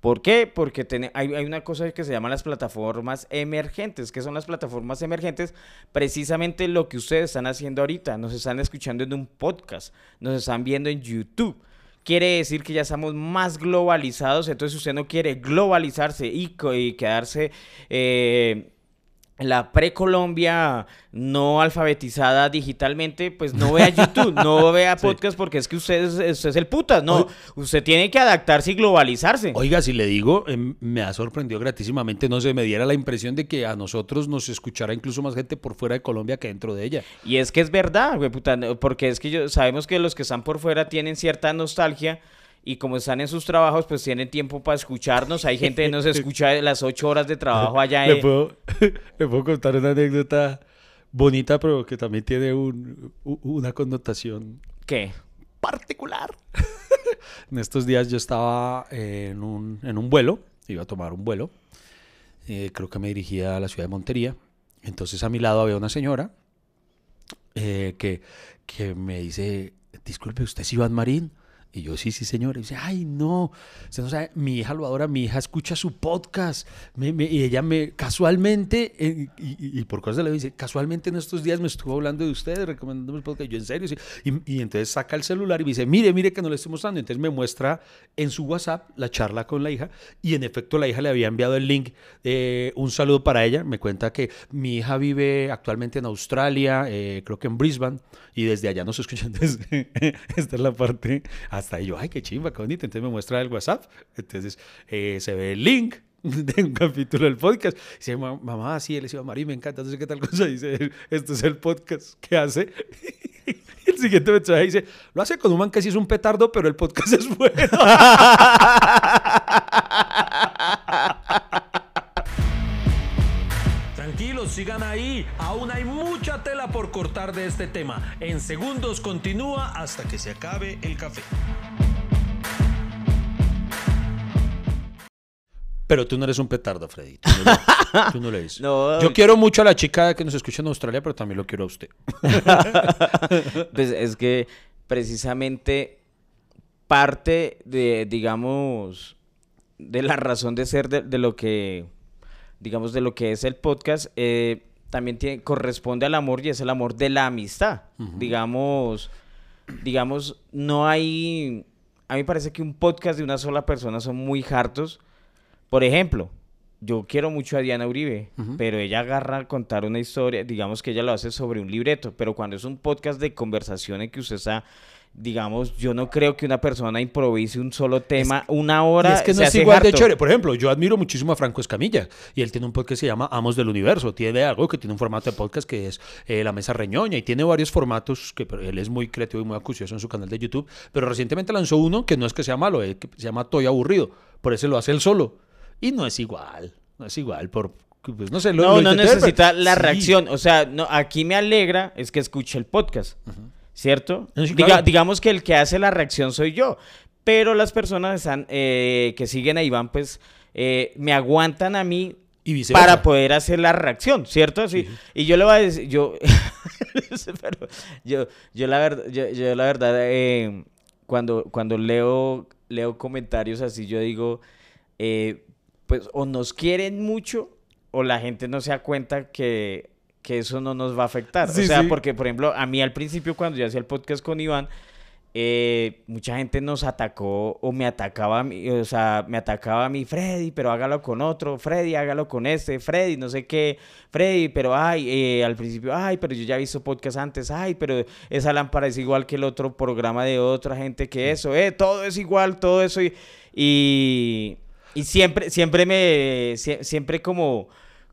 ¿Por qué? Porque tiene- hay, hay una cosa que se llama las plataformas emergentes. ¿Qué son las plataformas emergentes? Precisamente lo que ustedes están haciendo ahorita. Nos están escuchando en un podcast, nos están viendo en YouTube. Quiere decir que ya estamos más globalizados. Entonces, usted no quiere globalizarse y, y quedarse eh, la precolombia no alfabetizada digitalmente, pues no vea YouTube, no vea Sí. podcast porque es que usted es, usted es el putas, no, usted tiene que adaptarse y globalizarse. Oiga, si le digo, em, me ha sorprendido gratísimamente, no sé, me diera la impresión de que a nosotros nos escuchara incluso más gente por fuera de Colombia que dentro de ella. Y es que es verdad, güey, puta, porque es que yo, sabemos que los que están por fuera tienen cierta nostalgia y como están en sus trabajos, pues tienen tiempo para escucharnos. Hay gente que nos escucha las ocho horas de trabajo allá. ¿Le en- puedo, le puedo contar una anécdota bonita, pero que también tiene un- una connotación ¿Qué? particular. en estos días yo estaba en un, en un vuelo, iba a tomar un vuelo, eh, creo que me dirigía a la ciudad de Montería. Entonces a mi lado había una señora eh, que, que me dice, disculpe, ¿usted es Iván Marín? Y yo, sí, sí, señor. Y dice, ay, no, usted no sabe, mi hija lo adora, mi hija escucha su podcast. Me- me- y ella me, casualmente, eh, y, y- y por cosas vida, dice, casualmente en estos días me estuvo hablando de usted, recomendándome el podcast. Yo, en serio, sí. Y, entonces saca el celular y me dice, mire, mire que no le estoy mostrando. Entonces me muestra en su WhatsApp la charla con la hija. Y en efecto, la hija le había enviado el link de un saludo para ella. Me cuenta que mi hija vive actualmente en Australia, eh, creo que en Brisbane, y desde allá nos escuchan. Desde, esta es la parte hasta ahí yo, ay, qué chimba, qué bonito. Entonces me muestra el WhatsApp. Entonces eh, se ve el link de un capítulo del podcast. Dice, "Ma- mamá, sí, él decía, María, me encanta, no sé qué tal cosa. Dice, esto es el podcast que hace. Y el siguiente mensaje dice, lo hace con un man que sí es un petardo, pero el podcast es bueno. Sigan ahí. Aún hay mucha tela por cortar de este tema. En segundos continúa hasta que se acabe el café. Pero tú no eres un petardo, Freddy. Tú no lo, tú no lo eres. No. Yo quiero mucho a la chica que nos escucha en Australia, pero también lo quiero a usted. Pues es que precisamente parte de, digamos, de la razón de ser de, de lo que, digamos, de lo que es el podcast, eh, también tiene, corresponde al amor y es el amor de la amistad. Digamos, digamos, no hay, a mí parece que un podcast de una sola persona son muy hartos. Por ejemplo, yo quiero mucho a Diana Uribe, pero ella agarra a contar una historia, digamos que ella lo hace sobre un libreto, pero cuando es un podcast de conversación en que usted está, digamos, yo no creo que una persona improvise un solo tema una hora. Es que no se es igual de harto. chévere. Por ejemplo, yo admiro muchísimo a Franco Escamilla y él tiene un podcast que se llama Amos del Universo. Tiene algo que tiene un formato de podcast que es eh, La Mesa Reñoña y tiene varios formatos que él es muy creativo y muy acucioso en su canal de YouTube. Pero recientemente lanzó uno que no es que sea malo, es que se llama Toy Aburrido. Por eso lo hace él solo. Y no es igual. No es igual. Por, pues, no sé, lo- No, lo no necesita la Sí. reacción. O sea, no, aquí me alegra es que escuche el podcast. ¿Cierto? Diga- digamos que el que hace la reacción soy yo. Pero las personas están, eh, que siguen a Iván, pues eh, me aguantan a mí Y para poder hacer la reacción, ¿cierto? Sí. Y yo le voy a decir, yo, pero yo, yo la verdad, yo, yo la verdad, eh, cuando, cuando leo, leo comentarios así, yo digo, pues o nos quieren mucho o la gente no se da cuenta que, que eso no nos va a afectar. Sí, o sea, sí. porque, por ejemplo, a mí al principio cuando yo hacía el podcast con Iván, eh, mucha gente nos atacó o me atacaba a mí, o sea, me atacaba a mí, Freddy, pero hágalo con otro, Freddy, hágalo con este, Freddy, no sé qué, Freddy, pero ay, eh, al principio, ay, pero yo ya he visto podcast antes, ay, pero esa lámpara es igual que el otro programa de otra gente que eso, eh, todo es igual, todo eso y, y, y siempre, siempre me, sie- siempre como...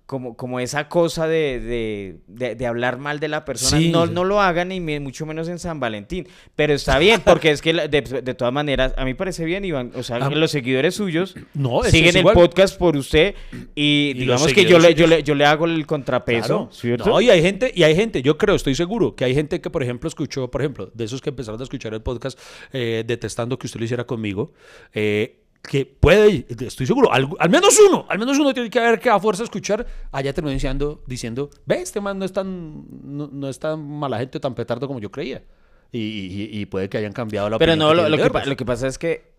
Como, como esa cosa de, de, de- de hablar mal de la persona, Sí. no, no lo hagan y mucho menos en San Valentín. Pero está bien, porque es que la- de, de todas maneras, a mí parece bien, Iván. O sea, Ah. los seguidores suyos No, siguen el podcast por usted y, digamos que yo le, yo, le, yo le hago el contrapeso. No, y hay gente, y hay gente, yo creo, estoy seguro, que hay gente que, por ejemplo, escuchó, por ejemplo, de esos que empezaron a escuchar el podcast eh, detestando que usted lo hiciera conmigo, eh, que puede, estoy seguro, al, al menos uno, al menos uno tiene que haber que a fuerza escuchar, allá terminó diciendo, diciendo, ve, este man no es tan, no, no es tan mala gente, tan petardo como yo creía. Y, y- y puede que hayan cambiado la Pero opinión no, lo, que, lo que pasa es que,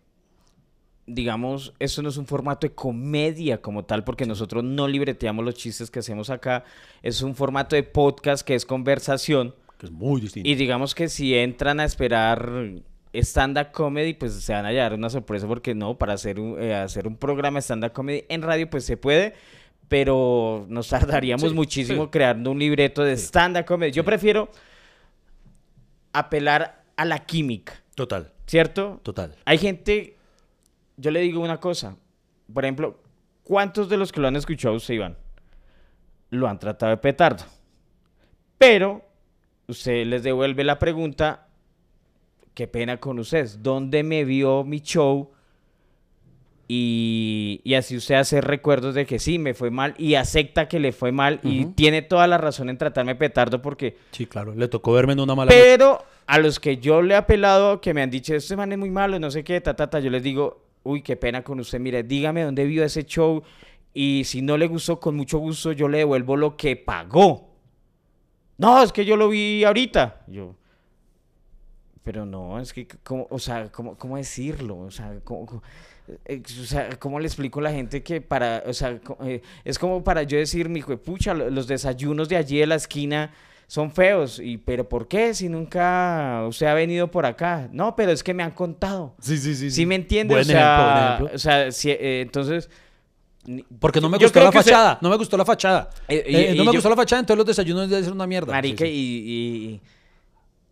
digamos, eso no es un formato de comedia como tal, porque nosotros no libreteamos los chistes que hacemos acá. Es un formato de podcast que es conversación. Que es muy distinto. Y digamos que si entran a esperar stand-up comedy, pues se van a llevar una sorpresa, porque no, para hacer un, eh, hacer un programa stand-up comedy en radio, pues se puede. Pero nos tardaríamos Sí, muchísimo sí. creando un libreto de stand-up comedy. Yo prefiero apelar a la química. Total, ¿Cierto? total. Hay gente, yo le digo una cosa, por ejemplo, ¿cuántos de los que lo han escuchado usted, Iván, lo han tratado de petardo? Pero usted les devuelve la pregunta, qué pena con ustedes, ¿dónde me vio mi show? Y, y así usted hace recuerdos de que sí, me fue mal y acepta que le fue mal y tiene toda la razón en tratarme petardo porque Sí, claro, le tocó verme en una mala noche. pero a los que yo le he apelado, que me han dicho, este man es muy malo, no sé qué, ta, ta, ta, yo les digo, uy, qué pena con usted, mire, dígame dónde vio ese show y si no le gustó, con mucho gusto yo le devuelvo lo que pagó. No, es que yo lo vi ahorita. Yo, pero no, es que, ¿cómo, o sea, ¿cómo, cómo decirlo? O sea, ¿cómo, cómo- eh, o sea, ¿cómo le explico a la gente que para, o sea, eh, es como para yo decir, mi pucha, lo- los desayunos de allí de la esquina son feos, y pero ¿por qué? Si nunca usted ha venido por acá. No, pero es que me han contado. Sí, sí, sí. ¿Sí me entiende? Buen o sea, ejemplo, buen ejemplo. o sea, si- eh, entonces... Porque no me gustó la usted- fachada, no me gustó la fachada. No me yo- gustó la fachada, entonces los desayunos deben ser una mierda. Marica, Sí, sí. Y, y,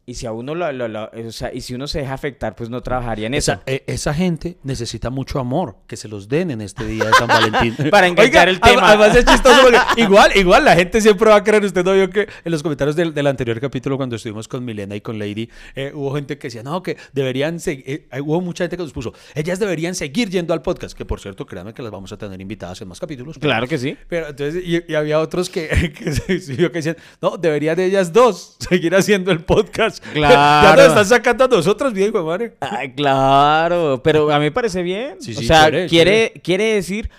y si a uno lo, lo- lo- o sea, y si uno se deja afectar, pues no trabajaría en eso. Esa, eh, esa gente necesita mucho amor, que se los den en este día de San Valentín. Para enganchar el adem- tema. Además es chistoso porque igual, igual la gente siempre va a creer, usted no vio que en los comentarios del, del anterior capítulo cuando estuvimos con Milena y con Lady, eh, hubo gente que decía, no, que deberían seguir, hubo mucha gente que nos puso, ellas deberían seguir yendo al podcast, que por cierto, créanme que las vamos a tener invitadas en más capítulos. Claro que sí. Pero entonces, y, y había otros que, que, que decían, no, deberían ellas dos seguir haciendo el podcast. Claro. ya nos están sacando a nosotros, de madre. Ay, claro, pero a mí me parece bien. Sí, o sea, chévere, quiere, quiere decir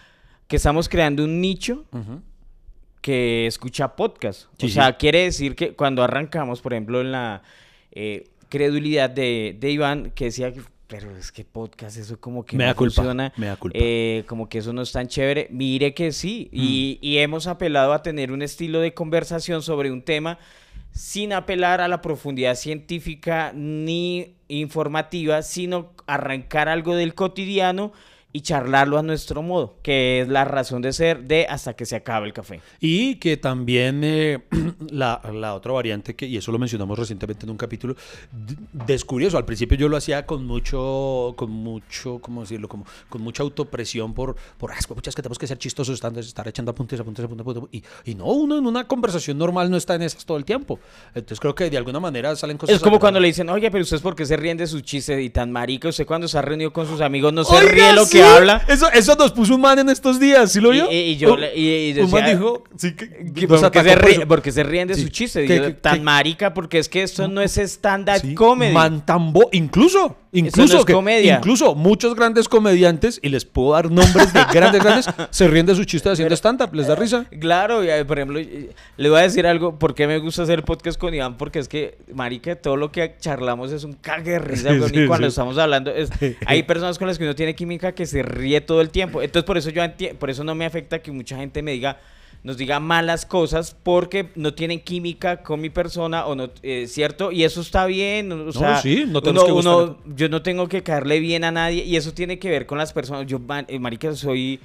que estamos creando un nicho que escucha podcast. Sí, o sea, quiere decir que cuando arrancamos, por ejemplo, en la eh, credulidad de, de Iván, que decía que, pero es que podcast, eso como que Me no da culpa, funciona. me da culpa. eh, como que eso no es tan chévere. Mire que sí. Y, Mm. y hemos apelado a tener un estilo de conversación sobre un tema sin apelar a la profundidad científica ni informativa, sino arrancar algo del cotidiano y charlarlo a nuestro modo, que es la razón de ser de hasta que se acabe el café. Y que también eh, la, la otra variante, que, y eso lo mencionamos recientemente en un capítulo, descubrí eso. Al principio yo lo hacía con mucho, con mucho, ¿cómo decirlo? Como, con mucha autopresión por, por, ah, muchas que tenemos que ser chistosos, estar, estar echando apuntes, apuntes, apuntes, apuntes. Y, y no, uno en una conversación normal no está en esas todo el tiempo. Entonces creo que de alguna manera salen cosas. Es como cuando le dicen, oye, pero ustedes por qué se ríen de sus chistes y tan marica, usted cuando se ha reunido con sus amigos no se ríe lo sí, que habla. Eso, eso nos puso un man en estos días, ¿sí lo vio? y- y yo Un- y- y un man dijo, sí, que, Que porque, se ríe- porque se ríen de Sí, su chiste. Que- yo, tan marica, porque es que esto no es stand-up comedy. Mantambo, incluso, incluso, no es que- incluso muchos grandes comediantes, y les puedo dar nombres de grandes, grandes, se ríen de sus chistes haciendo stand-up, les da risa. Claro, y, eh, por ejemplo, eh, le voy a decir algo, ¿por qué me gusta hacer podcast con Iván? Porque es que, marica, todo lo que charlamos es un cague de risa, Sí, weón, sí, y cuando sí. estamos hablando, es- hay personas con las que uno tiene química que se ríe todo el tiempo. Entonces, por eso yo por eso no me afecta que mucha gente me diga, nos diga malas cosas porque no tienen química con mi persona o no, eh, ¿cierto? Y eso está bien, o sea, sí, no uno- que uno- yo no tengo que caerle bien a nadie y eso tiene que ver con las personas. Yo, man- eh, marica, soy...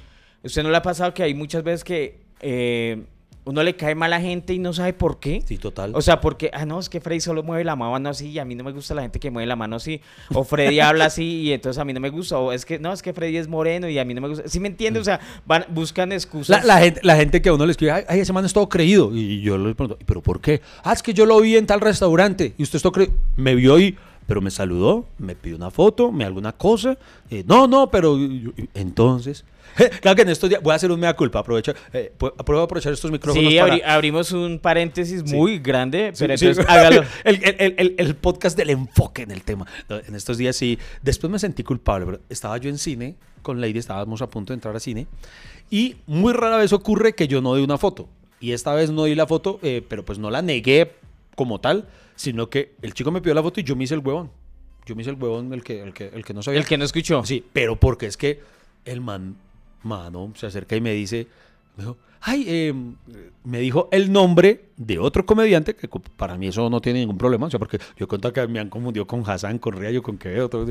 ¿Usted no le ha pasado que hay muchas veces que eh, uno le cae mal a gente y no sabe por qué? Sí, total. O sea, porque, ah, no, es que Freddy solo mueve la mano así y a mí no me gusta la gente que mueve la mano así. O Freddy habla así y entonces a mí no me gusta. O es que, no, es que Freddy es moreno y a mí no me gusta. ¿Sí me entiende? O sea, van, buscan excusas. la gente, la gente que a uno le escribe, ay, ay, ese man es todo creído. Y yo le pregunto, ¿pero por qué? Ah, es que yo lo vi en tal restaurante y usted es todo creído. Me vio y pero me saludó, me pidió una foto, me alguna cosa. eh, no, no, pero entonces. Claro que en estos días voy a hacer un mea culpa. Aprovecho, eh, aprovechar estos micrófonos Sí, para. abri- abrimos un paréntesis muy grande, pero Sí, entonces sí. hágalo. El, el- el- el- el podcast del enfoque en el tema. En estos días sí. Después me sentí culpable. Pero estaba yo en cine con Lady, estábamos a punto de entrar a cine. Y muy rara vez ocurre que yo no doy una foto. Y esta vez no di la foto, eh, pero pues no la negué como tal, sino que el chico me pidió la foto y yo me hice el huevón. Yo me hice el huevón, el que, el que, el que no sabía. El que no escuchó. Sí, pero porque es que el man, mano, se acerca y me dice, me dijo, ay, eh, me dijo el nombre de otro comediante, que para mí eso no tiene ningún problema, o sea, porque yo cuento que me han confundido con Hassan, con Riayo, con Quevedo, todo,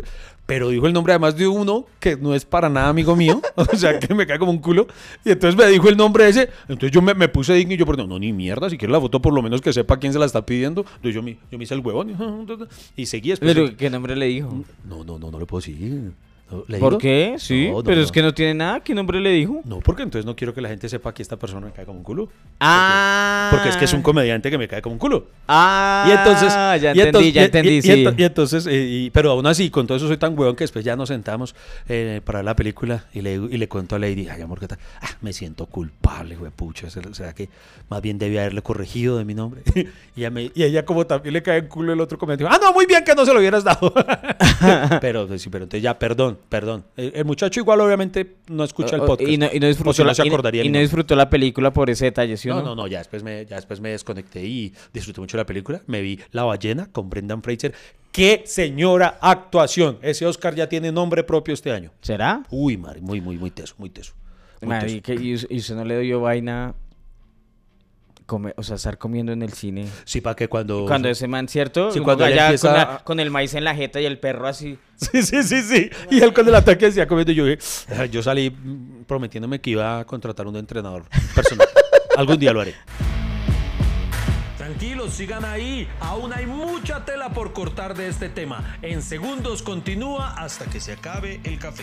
pero dijo el nombre además de uno que no es para nada amigo mío, o sea, que me cae como un culo, y entonces me dijo el nombre ese, entonces yo me, me puse digno y yo, perdón, no, ni mierda, si quiere la foto por lo menos que sepa quién se la está pidiendo, entonces yo me, yo me hice el huevón y, seguí después. Pero, ¿qué nombre le dijo? No, no, no, no le puedo seguir. No, ¿le ¿Por digo? qué? Sí, No, no, pero es que no tiene nada. ¿Qué nombre le dijo? No, porque entonces no quiero que la gente sepa que esta persona me cae como un culo. Ah. Porque es que es un comediante que me cae como un culo. Ah. Y entonces. Ya y entendí, entonces- ya y- entendí, y- sí. entonces, eh, pero aún así, con todo eso soy tan huevón que después ya nos sentamos eh, para ver la película y le, y le cuento a Lady, ay, amor, ¿qué tal? Ah, me siento culpable, güey, pucha. ¿Será será que más bien debía haberle corregido de mi nombre? y, ella me- y ella, como también le cae en culo el otro comediante, ah, no, muy bien que no se lo hubieras dado. pero, pues, sí, pero entonces ya, perdón, perdón. El, el muchacho igual, obviamente, no escucha el podcast. Y no, y no O disfrutó, la, se y no- acordaría y mi no nombre. disfrutó la película por ese detalle, ¿sí o No, no? no, no, ya después, me, ya después me desconecté y disfruté mucho la película. Me vi La ballena con Brendan Fraser. ¡Qué señora actuación! Ese Oscar ya tiene nombre propio este año. ¿Será? Uy, madre, muy, muy, muy teso, muy teso. muy teso. Marica, y, y usted no le dio vaina. Come- o sea, estar comiendo en el cine. Sí, para que cuando... Cuando ese man, ¿cierto? Sí, cuando allá empieza con, la- con el maíz en la jeta y el perro así. Sí, sí, sí, sí. Y él con el ataque decía comiendo y yo, "Ah, yo salí prometiéndome que iba a contratar un entrenador personal. Algún día lo haré. Tranquilos, sigan ahí. Aún hay mucha tela por cortar de este tema. En segundos continúa hasta que se acabe el café.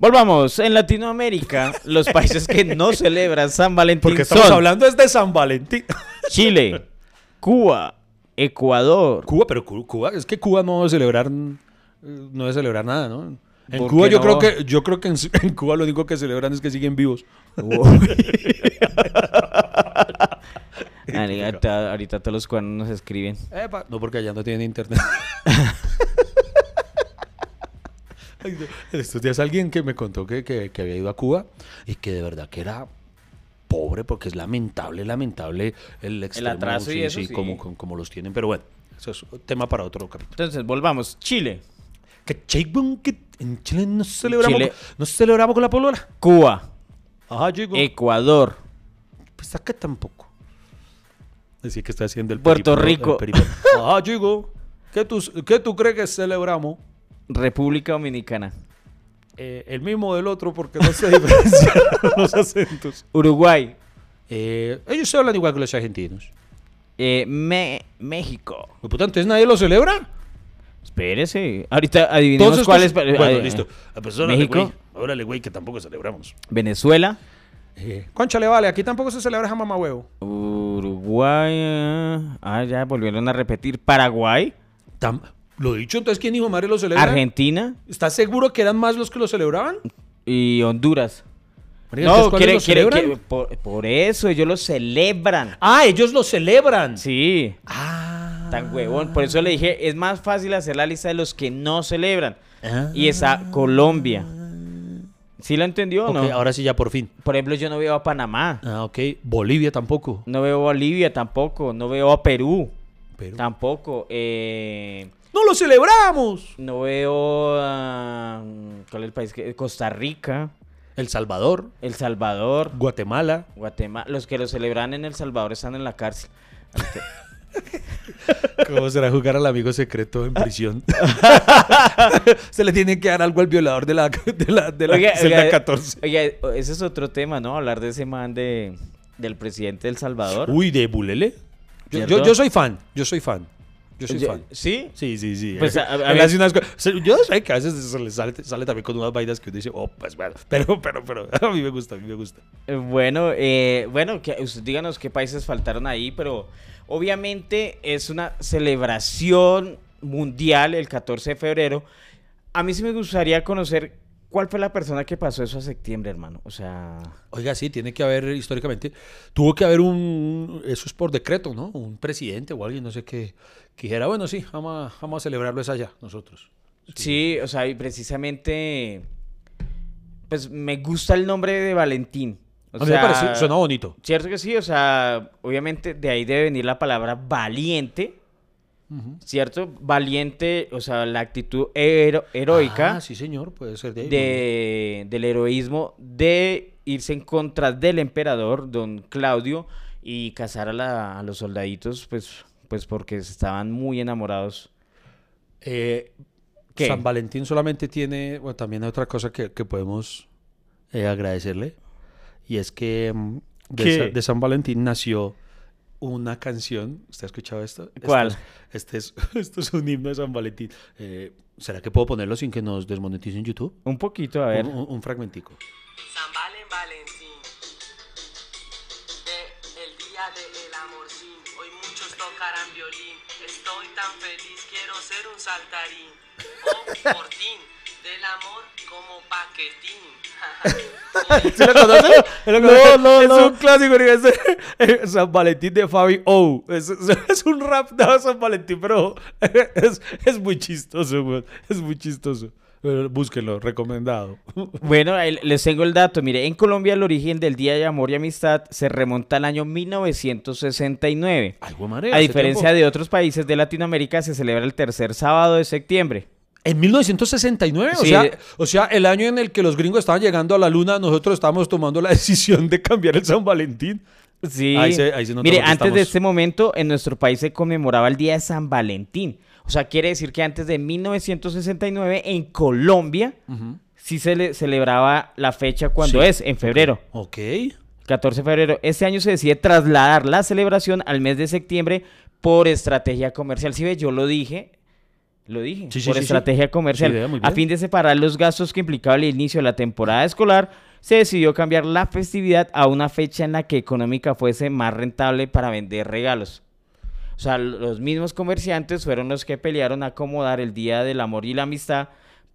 Volvamos. En Latinoamérica, los países que no celebran San Valentín Porque estamos son hablando es de San Valentín. Chile, Cuba, Ecuador. Cuba, pero Cu- Cuba, es que Cuba no debe celebrar, eh, no debe celebrar nada, ¿no? En ¿Por Cuba yo no? creo que, yo creo que en, en Cuba lo único que celebran es que siguen vivos. ahorita, ahorita todos los cubanos nos escriben. Epa, No, porque allá no tienen internet. En estos días alguien que me contó que, que- que había ido a Cuba y que de verdad que era pobre porque es lamentable, lamentable el extremo, atraso y sí, eso, sí, sí. Como, como, como los tienen. Pero bueno, eso es tema para otro capítulo. Entonces, volvamos. Chile, Que en Chile no celebramos, Chile- no celebramos con la polola. Cuba, Ajá, llegó. Ecuador, Pues acá tampoco. Decir que está haciendo el Puerto Rico. el. Ajá, llegó. ¿Qué tú, ¿Qué tú crees que celebramos? República Dominicana, Eh, el mismo del otro porque no se diferencian los acentos. Uruguay, Eh, ellos se hablan igual que los argentinos. eh, Me- México. Puta, entonces nadie lo celebra. Espérese. Ahorita adivinemos Entonces, cuál es. pues, bueno, eh, listo. Pues, órale, México. Órale, güey, que tampoco celebramos. Venezuela, Eh, conchale, vale, aquí tampoco se celebra jamás huevo. Uruguay. Ah, ya volvieron a repetir. Paraguay, Tam- lo dicho, entonces, ¿quién hijo de madre lo celebra? Argentina ¿Estás seguro que eran más los que lo celebraban? y Honduras. Marica, ¿entonces No, quiere, lo quiere- celebran? quiere- por, por eso ellos lo celebran. Ah, ellos lo celebran. Sí, Ah. tan huevón. Por eso le dije, es más fácil hacer la lista de los que no celebran. Ah. Y esa Colombia. ¿Sí lo entendió o no? ahora sí ya por fin. Por ejemplo, yo no veo a Panamá. Ah, ok. Bolivia tampoco. No veo a Bolivia tampoco. No veo a Perú Pero... tampoco. Eh, ¡No lo celebramos! no veo a... ¿Cuál es el país? que Costa Rica, El Salvador, El Salvador, Guatemala. Guatemala. Los que lo celebran en El Salvador están en la cárcel. ¿Cómo será jugar al amigo secreto en prisión? Se le tiene que dar algo al violador de la, de la, de la Oiga, celda oiga, 14. oiga, ese es otro tema, ¿no? Hablar de ese man de, del presidente del Salvador. Uy, de Bulele. Yo, yo soy fan, yo soy fan. Yo soy fan. ¿Sí? Sí, sí, sí. Pues, a- a ver- unas cosas- Yo sé que a veces se le sale, sale también con unas vainas que uno dice, oh, pues bueno. Pero, pero, pero, a mí me gusta, a mí me gusta. Eh, Bueno, eh, bueno, que, usted díganos qué países faltaron ahí, pero obviamente es una celebración mundial el 14 de febrero. A mí sí me gustaría conocer cuál fue la persona que pasó eso a septiembre, hermano. O sea, Oiga, sí, tiene que haber históricamente, tuvo que haber un, eso es por decreto, ¿no? Un presidente o alguien, no sé qué, que dijera, bueno, sí, vamos a, vamos a celebrarlo es allá, nosotros. sí, o sea, y precisamente, pues me gusta el nombre de Valentín. O a mí me bonito. Cierto que sí, o sea, obviamente de ahí debe venir la palabra valiente, ¿cierto? Valiente, o sea, la actitud hero- heroica Ah, sí, señor, puede ser de ahí. de, del heroísmo de irse en contra del emperador, don Claudio, y casar a, la- a los soldaditos, pues, pues porque estaban muy enamorados. Eh, ¿Qué? San Valentín solamente tiene, bueno, también hay otra cosa que, que podemos eh, agradecerle, y es que mm, de, ¿Qué? Sa- de San Valentín nació una canción, ¿usted ha escuchado esto? Esto ¿Cuál? es- Este es, esto es un himno de San Valentín. Eh, ¿Será que puedo ponerlo sin que nos desmoneticen YouTube? Un poquito, a ver. Un, un- un fragmentico. San Valen Valentín, de el día del amorcín. Hoy muchos tocarán violín. Estoy tan feliz, quiero ser un saltarín. Oh, portín, del amor como paquetín. ¿Se lo conoce? ¿Se lo No, conoce? no, es no. un clásico. de- San Valentín de Fabi O. Es, es- es un rap de San Valentín, pero es, es muy chistoso, güey. Es muy chistoso. Pero búsquenlo, recomendado. Bueno, les tengo el dato. Mire, en Colombia el origen del Día de Amor y Amistad se remonta al año 1969. Ay, güey, madre, A diferencia tiempo. de otros países de Latinoamérica, se celebra el tercer sábado de septiembre. En 1969, o, sea, o sea, el año en el que los gringos estaban llegando a la luna, nosotros estábamos tomando la decisión de cambiar el San Valentín. Sí. Ahí se- ahí se Mire, antes de este momento, en nuestro país se conmemoraba el Día de San Valentín. O sea, quiere decir que antes de 1969, en Colombia, sí se le celebraba la fecha cuando Sí. es, en febrero. Ok. 14 de febrero. Este año se decide trasladar la celebración al mes de septiembre por estrategia comercial. Si ve, yo lo dije. Lo dije. Sí, por sí, estrategia comercial. Sí, a fin de separar los gastos que implicaba el inicio de la temporada escolar, se decidió cambiar la festividad a una fecha en la que económica fuese más rentable para vender regalos. O sea, los mismos comerciantes fueron los que pelearon a acomodar el Día del Amor y la Amistad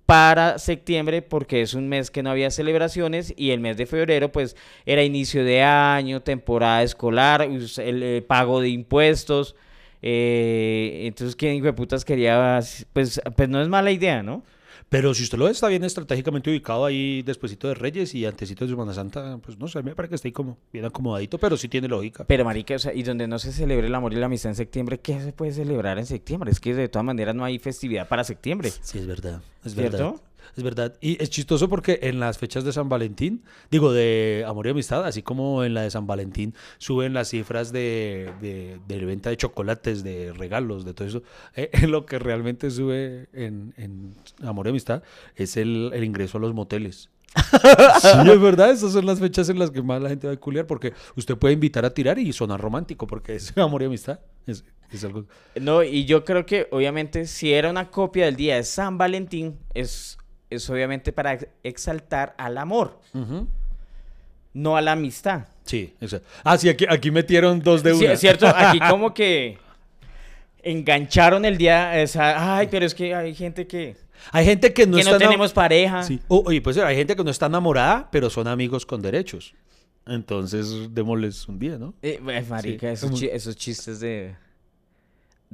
para septiembre porque es un mes que no había celebraciones y el mes de febrero pues era inicio de año, temporada escolar, el eh, pago de impuestos. Eh, entonces, ¿quién hijo de putas quería? Pues, pues no es mala idea, ¿no? Pero si usted lo ve, está bien estratégicamente ubicado ahí despuesito de Reyes y antesito de Semana Santa, pues no sé, me parece que está ahí como bien acomodadito, pero sí tiene lógica. Pero, marica, o sea, y donde no se celebre el amor y la amistad en septiembre, ¿qué se puede celebrar en septiembre? Es que de todas maneras no hay festividad para septiembre. Sí, es verdad. Es ¿Cierto? verdad. Es verdad. Y es chistoso porque en las fechas de San Valentín, digo, de amor y amistad, así como en la de San Valentín, suben las cifras de, de, de venta de chocolates, de regalos, de todo eso. Eh, lo que realmente sube en, en amor y amistad es el, el ingreso a los moteles. sí, es verdad. Esas son las fechas en las que más la gente va a culiar porque usted puede invitar a tirar y sonar romántico porque es amor y amistad. Es, es algo... No, y yo creo que obviamente si era una copia del día de San Valentín, es, es obviamente para ex- exaltar al amor, no a la amistad. Sí, exacto. Ah, sí, aquí, aquí metieron dos de Sí, una. es cierto, aquí como que engancharon el día, o sea, ay, pero es que hay gente que, Hay gente que no que está no tenemos pareja. Sí. Oye, pues hay gente que no está enamorada, pero son amigos con derechos. Entonces, démosles un día, ¿no? Eh, eh, marica, Sí, esos, como- chi- esos chistes de,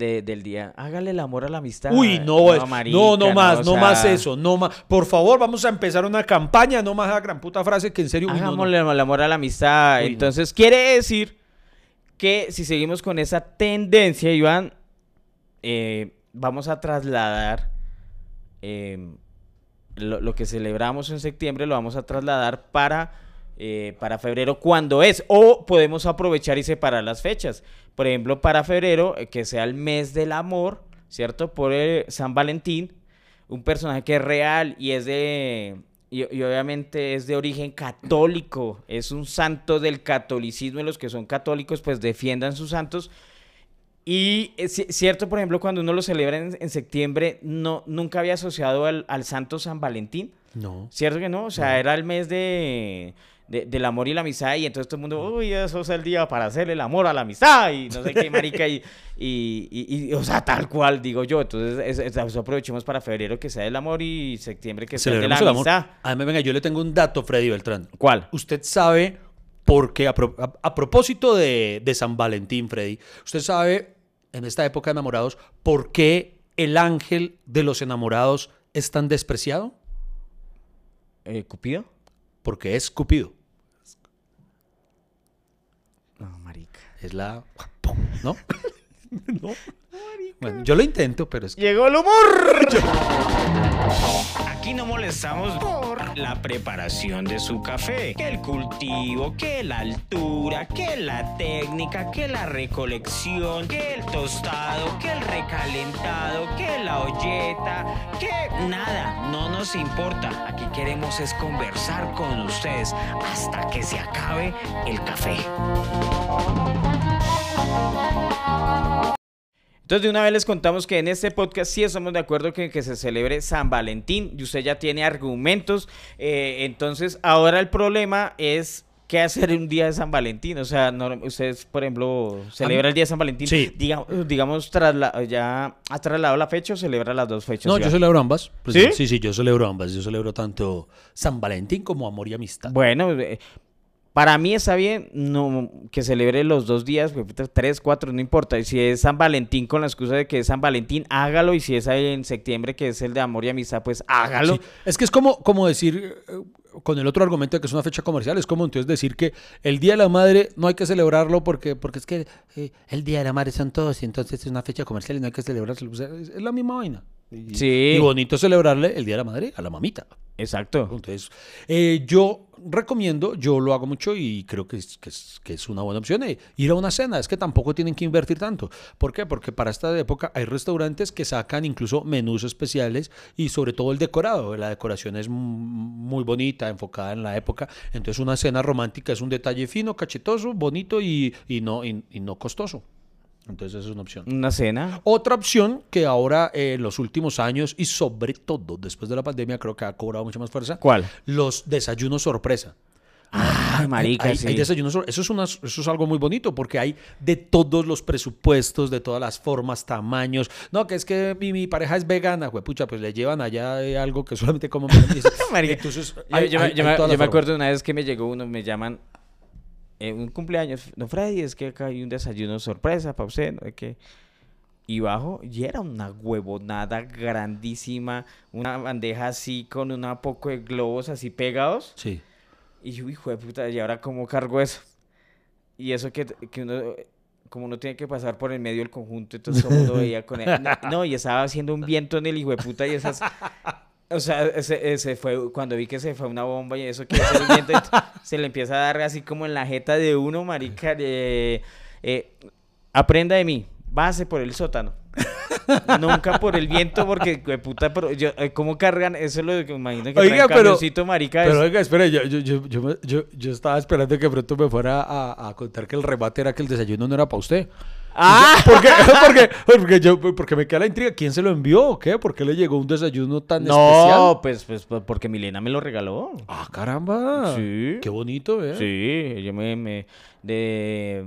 de- del día. Hágale el amor a la amistad. Uy, no, es- marica, no, no más, o no más eso, no más. Por favor, vamos a empezar una campaña, no más la gran puta frase que en serio. uy, no, no. Hagámosle el amor a la amistad. Uy, no. Entonces, quiere decir que si seguimos con esa tendencia, Iván, eh, vamos a trasladar eh, lo, lo que celebramos en septiembre, lo vamos a trasladar para, eh, para febrero, cuando es. O podemos aprovechar y separar las fechas. Por ejemplo, para febrero, eh, que sea el mes del amor, ¿cierto? Por eh, San Valentín, un personaje que es real y es de... Y, y obviamente es de origen católico, es un santo del catolicismo y los que son católicos pues defiendan sus santos. Y es ci- cierto, por ejemplo, cuando uno lo celebra en, en septiembre, no, nunca había asociado al, al Santo San Valentín. No. ¿Cierto que no? O sea, era el mes de, de- del amor y la amistad y entonces todo el mundo, uy, eso es el día para hacer el amor a la amistad y no sé qué, marica, y, y, y- y, o sea, tal cual, digo yo. Entonces, es- es- eso aprovechemos para febrero que sea el amor y septiembre que sea de la amistad. Además, venga, yo le tengo un dato, Freddy Beltrán. ¿Cuál? Usted sabe por qué, a, pro- a- a propósito de, de San Valentín, Freddy, usted sabe, en esta época de enamorados, por qué el ángel de los enamorados es tan despreciado? Eh, ¿Cupido? Porque es Cupido. No, marica. Es la... ¿No? no. Bueno, yo lo intento, pero es que... ¡Llegó el humor! Aquí no molestamos por la preparación de su café, que el cultivo, que la altura, que la técnica, que la recolección, que el tostado, que el recalentado, que la olleta, que nada, no nos importa. Aquí queremos es conversar con ustedes hasta que se acabe el café. Entonces, de una vez les contamos que en este podcast sí estamos de acuerdo que, que se celebre San Valentín y usted ya tiene argumentos. eh, entonces, ahora el problema es qué hacer un día de San Valentín. O sea, no, ustedes, por ejemplo, celebra el día de San Valentín. Sí. Diga- digamos, trasla- ya ha trasladado la fecha o celebra las dos fechas. No, yo celebro ambas. Pues ¿Sí? Sí, sí, yo celebro ambas. Yo celebro tanto San Valentín como amor y amistad. Bueno, eh, para mí está bien no, que celebre los dos días, tres, cuatro, no importa. Y si es San Valentín con la excusa de que es San Valentín, hágalo. Y si es ahí en septiembre, que es el de amor y amistad, pues hágalo. Sí. Es que es como, como decir, eh, con el otro argumento de que es una fecha comercial, es como entonces decir que el Día de la Madre no hay que celebrarlo porque, porque es que eh, el Día de la Madre son todos y entonces es una fecha comercial y no hay que celebrarlo. Es la misma vaina. Y, Sí. y bonito celebrarle el Día de la Madre a la mamita. Exacto. Entonces, eh, yo recomiendo, yo lo hago mucho y creo que es, que es, que es una buena opción, eh, ir a una cena. Es que tampoco tienen que invertir tanto. ¿Por qué? Porque para esta época hay restaurantes que sacan incluso menús especiales y sobre todo el decorado. La decoración es muy bonita, enfocada en la época. Entonces, una cena romántica es un detalle fino, cachetoso, bonito y, y no, y no costoso. Entonces, esa es una opción. Una cena. Otra opción que ahora eh, en los últimos años y sobre todo después de la pandemia creo que ha cobrado mucha más fuerza. ¿Cuál? Los desayunos sorpresa. Ay, marica, hay, sí. hay desayunos eso es, una- eso es algo muy bonito porque hay de todos los presupuestos, de todas las formas, tamaños. No, que es que mi, mi pareja es vegana, pucha, pues le llevan allá eh, algo que solamente como Marica, Entonces, Yo, hay- yo me- yo yo acuerdo una vez que me llegó uno, me llaman eh, un cumpleaños. No, Freddy, es que acá hay un desayuno sorpresa para usted. ¿no? Que... Y bajo, y era una huevonada grandísima, una bandeja así con una poco de globos así pegados. Sí. Y yo, hijo de puta, ¿y ahora cómo cargo eso? Y eso que, que uno, como uno tiene que pasar por el medio del conjunto, entonces todo el mundo veía con él. No, no, y estaba haciendo un viento en el hijo de puta y esas... O sea, ese, ese fue, cuando vi que se fue una bomba y eso que viento, se le empieza a dar así como en la jeta de uno, marica. eh, eh, aprenda de mí, base por el sótano. Nunca por el viento, porque, de puta, pero yo, eh, ¿cómo cargan? Eso es lo que imagino que Oiga, pero- marica. Pero es- oiga, espera, yo, yo, yo, yo, me- yo- yo estaba esperando que pronto me fuera a, a contar que el remate era que el desayuno no era para usted. ¡Ah! ¿Por qué? Porque, porque, yo, porque me queda la intriga. ¿Quién se lo envió o qué? ¿Por qué le llegó un desayuno tan No, especial? pues, pues, pues, porque Milena me lo regaló. Ah, caramba. Sí. Qué bonito, ¿eh? Sí, yo me, me- de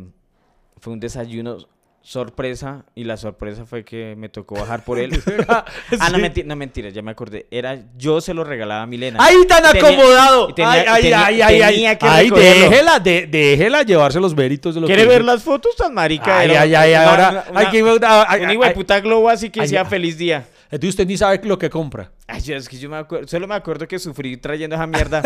fue un desayuno sorpresa y la sorpresa fue que me tocó bajar por él. ah, no, Sí. mentira, no mentira, ya me acordé. Era yo se lo regalaba a Milena. ¡Ay, tan Tenía- acomodado! tenía- ay, ay, tenía- ay, ay, ay. tenía que Ay, recogerlo. déjela, de- déjela llevarse los méritos de lo ¿Quiere que ver hizo. las fotos tan marica? Ay, ay, ay, ahora. una- ay, que- una- ay, ay, un hijo de ay. puta globo así que Ay, ay. feliz día. Entonces usted ni sabe lo que compra. Ay, yo, es que yo me acuerdo, solo me acuerdo que sufrí trayendo esa mierda.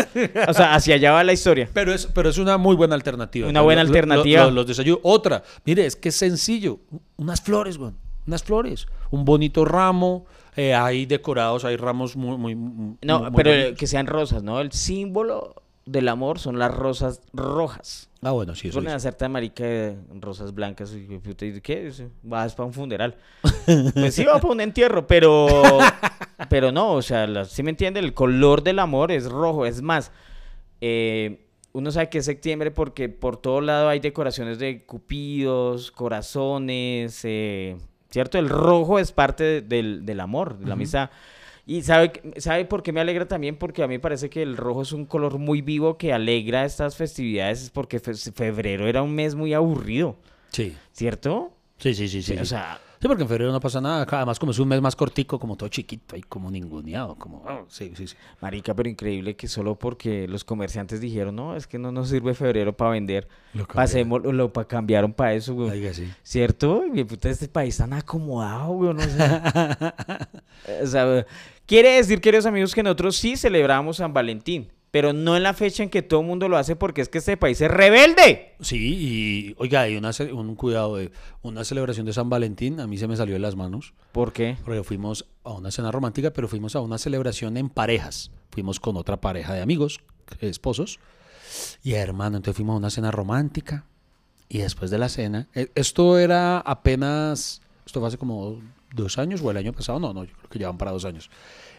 O sea, hacia allá va la historia. Pero es, pero es una muy buena alternativa. Una buena Lo- lo- alternativa. lo- los desayunos. Otra, mire, es que es sencillo. Unas flores, güey. Unas flores. Un bonito ramo. eh, hay decorados, hay ramos muy, muy, muy- No, muy pero bonitos. que sean rosas, ¿no? El símbolo del amor son las rosas rojas. Ah, bueno, sí, eso Ponen a marica de rosas blancas y ¿y qué? Vas para un funeral. pues sí, va para un entierro, pero pero no, o sea, la- ¿sí me entiende? El color del amor es rojo, es más. eh, uno sabe que es septiembre porque por todo lado hay decoraciones de cupidos, corazones, eh, ¿cierto? El rojo es parte de- del, del amor, de la amistad. Y sabe, sabe por qué me alegra también, porque a mí me parece que el rojo es un color muy vivo que alegra estas festividades, es porque fe- febrero era un mes muy aburrido, Sí. ¿cierto? Sí, sí, sí, sí. O sea, Sí, porque en febrero no pasa nada. Además, como es un mes más cortico, como todo chiquito, ahí como ninguneado, como... ah, sí, sí, sí. marica, pero increíble que solo porque los comerciantes dijeron, no, es que no nos sirve febrero para vender, Lo cambiaron. pasemos, lo pa- cambiaron para eso, güey. Oiga, sí. ¿Cierto? Y puta, este país tan acomodado, güey, no sé. o sea, quiere decir, queridos amigos, que nosotros sí celebramos San Valentín, pero no en la fecha en que todo el mundo lo hace porque es que este país es rebelde. Sí, y oiga, hay una, un cuidado de una celebración de San Valentín, a mí se me salió de las manos, ¿Por qué? porque fuimos a una cena romántica, pero fuimos a una celebración en parejas. Fuimos con otra pareja de amigos, esposos, y hermano, entonces fuimos a una cena romántica, y después de la cena, eh, esto era apenas, esto fue hace como dos años, o el año pasado, no, no, yo creo que ya van para dos años.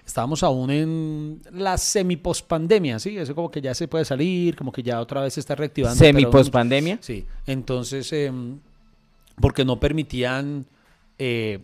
Estábamos aún en la semi-pospandemia, ¿sí? Eso como que ya se puede salir, como que ya otra vez se está reactivando. Semi pero- post pandemia. Sí, entonces, em, porque no permitían eh,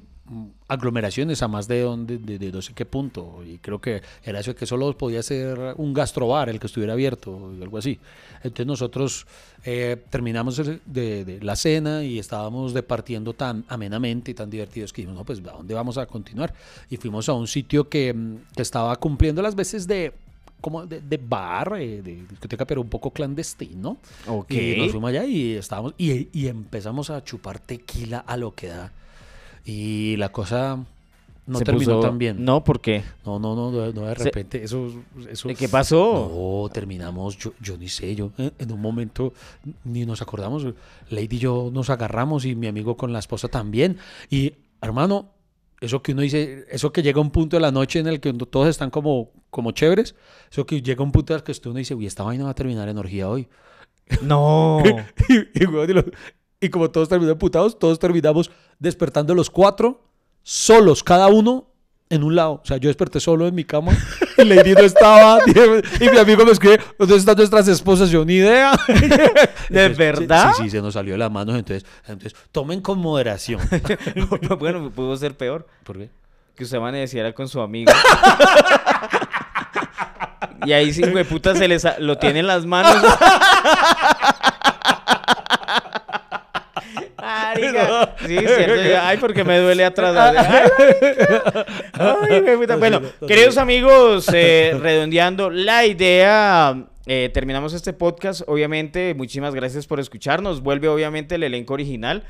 aglomeraciones a más de, donde, de, de no sé qué punto. Y creo que era eso que solo podía ser un gastrobar el que estuviera abierto o algo así. Entonces nosotros eh, terminamos de, de la cena y estábamos departiendo tan amenamente y tan divertidos que dijimos, no, pues ¿a dónde vamos a continuar? Y fuimos a un sitio que, mm, que estaba cumpliendo las veces de como de, de bar, eh, de discoteca, pero un poco clandestino. Ok. Y nos fuimos allá y estábamos y, y empezamos a chupar tequila a lo que da. Y la cosa no Se terminó puso- tan bien. No, ¿por qué? no, no, no, no, no, de Se- repente eso, eso ¿Qué pasó? no, terminamos, yo, yo ni sé, yo eh, en un momento ni nos acordamos, Lady y yo nos agarramos y mi amigo con la esposa también. Y hermano, eso que uno dice, eso que llega un punto de la noche en el que todos están como, como chéveres, eso que llega un punto en el que uno dice, uy, esta vaina va a terminar en orgía hoy. No. y, y, y y como todos terminaron emputados, todos terminamos despertando los cuatro, solos, cada uno en un lado. O sea, yo desperté solo en mi cama y Lady no estaba. Y mi amigo me escribe, ¿dónde están nuestras esposas? Yo ni idea. ¿De Entonces, verdad? Sí, sí, se nos salió de las manos. Entonces, entonces tomen con moderación. bueno, pudo ser peor. ¿Por qué? Que usted amaneciera con su amigo. y ahí sí, puta, se les lo tiene en las manos. Marica. Sí, cierto. Ay, porque me duele atrás. Ay, puta. Bueno, queridos amigos, eh, redondeando la idea, eh, terminamos este podcast. Obviamente, muchísimas gracias por escucharnos. Vuelve, obviamente, el elenco original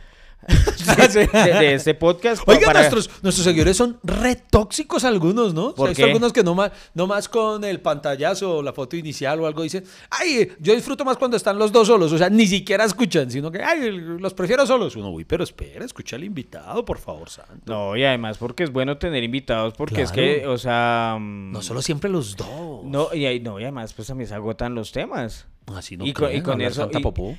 de, de- de este podcast. Oiga, para- nuestros, nuestros seguidores son re tóxicos algunos, ¿no? O sea, ¿Por qué? algunos que no más, no más con el pantallazo o la foto inicial o algo dicen, ay, yo disfruto más cuando están los dos solos. O sea, ni siquiera escuchan, sino que, ay, los prefiero solos. Uno, uy, pero espera, escucha al invitado, por favor, santo. No, y además porque es bueno tener invitados, porque es que, o sea... mm, No solo siempre los dos. No, y, no, y además pues también se agotan los temas. Así no y, con, y con eso...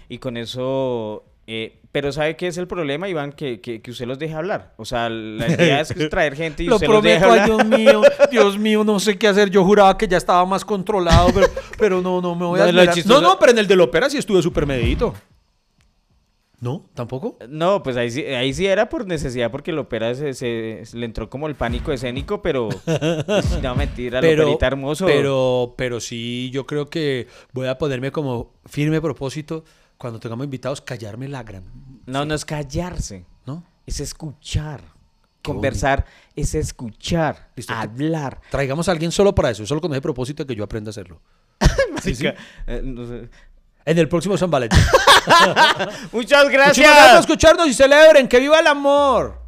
Y, y con eso... eh, pero ¿sabe qué es el problema, Iván? Que, que, que usted los deje hablar. O sea, la idea es traer gente y Lo usted los deje prometo, ay, hablar. Dios mío, Dios mío, no sé qué hacer. Yo juraba que ya estaba más controlado, pero, pero no, no me voy a No, lo No, no, pero en el de la ópera sí estuve súper medidito. ¿No? ¿Tampoco? No, pues ahí sí, ahí sí era por necesidad, porque el ópera se, se- se le entró como el pánico escénico, pero... no, mentira, el operita hermoso. Pero, pero sí, yo creo que voy a ponerme como firme propósito cuando tengamos invitados, callarme la gran. No, no es callarse. ¿No? es escuchar. Conversar es escuchar, Listo, hablar. Traigamos a alguien solo para eso, solo con ese propósito de que yo aprenda a hacerlo. Sí, sí. Eh, no sé. En el próximo San Valentín. Muchas gracias. Muchísimas gracias por escucharnos y celebren. ¡Que viva el amor!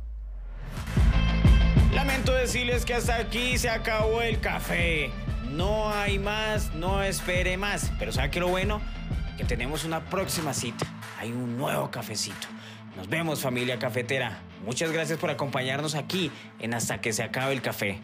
Lamento decirles que hasta aquí se acabó el café. No hay más, no espere más. Pero ¿sabe qué lo bueno? Que tenemos una próxima cita. Hay un nuevo cafecito. Nos vemos familia cafetera. Muchas gracias por acompañarnos aquí en Hasta que se acabe el café.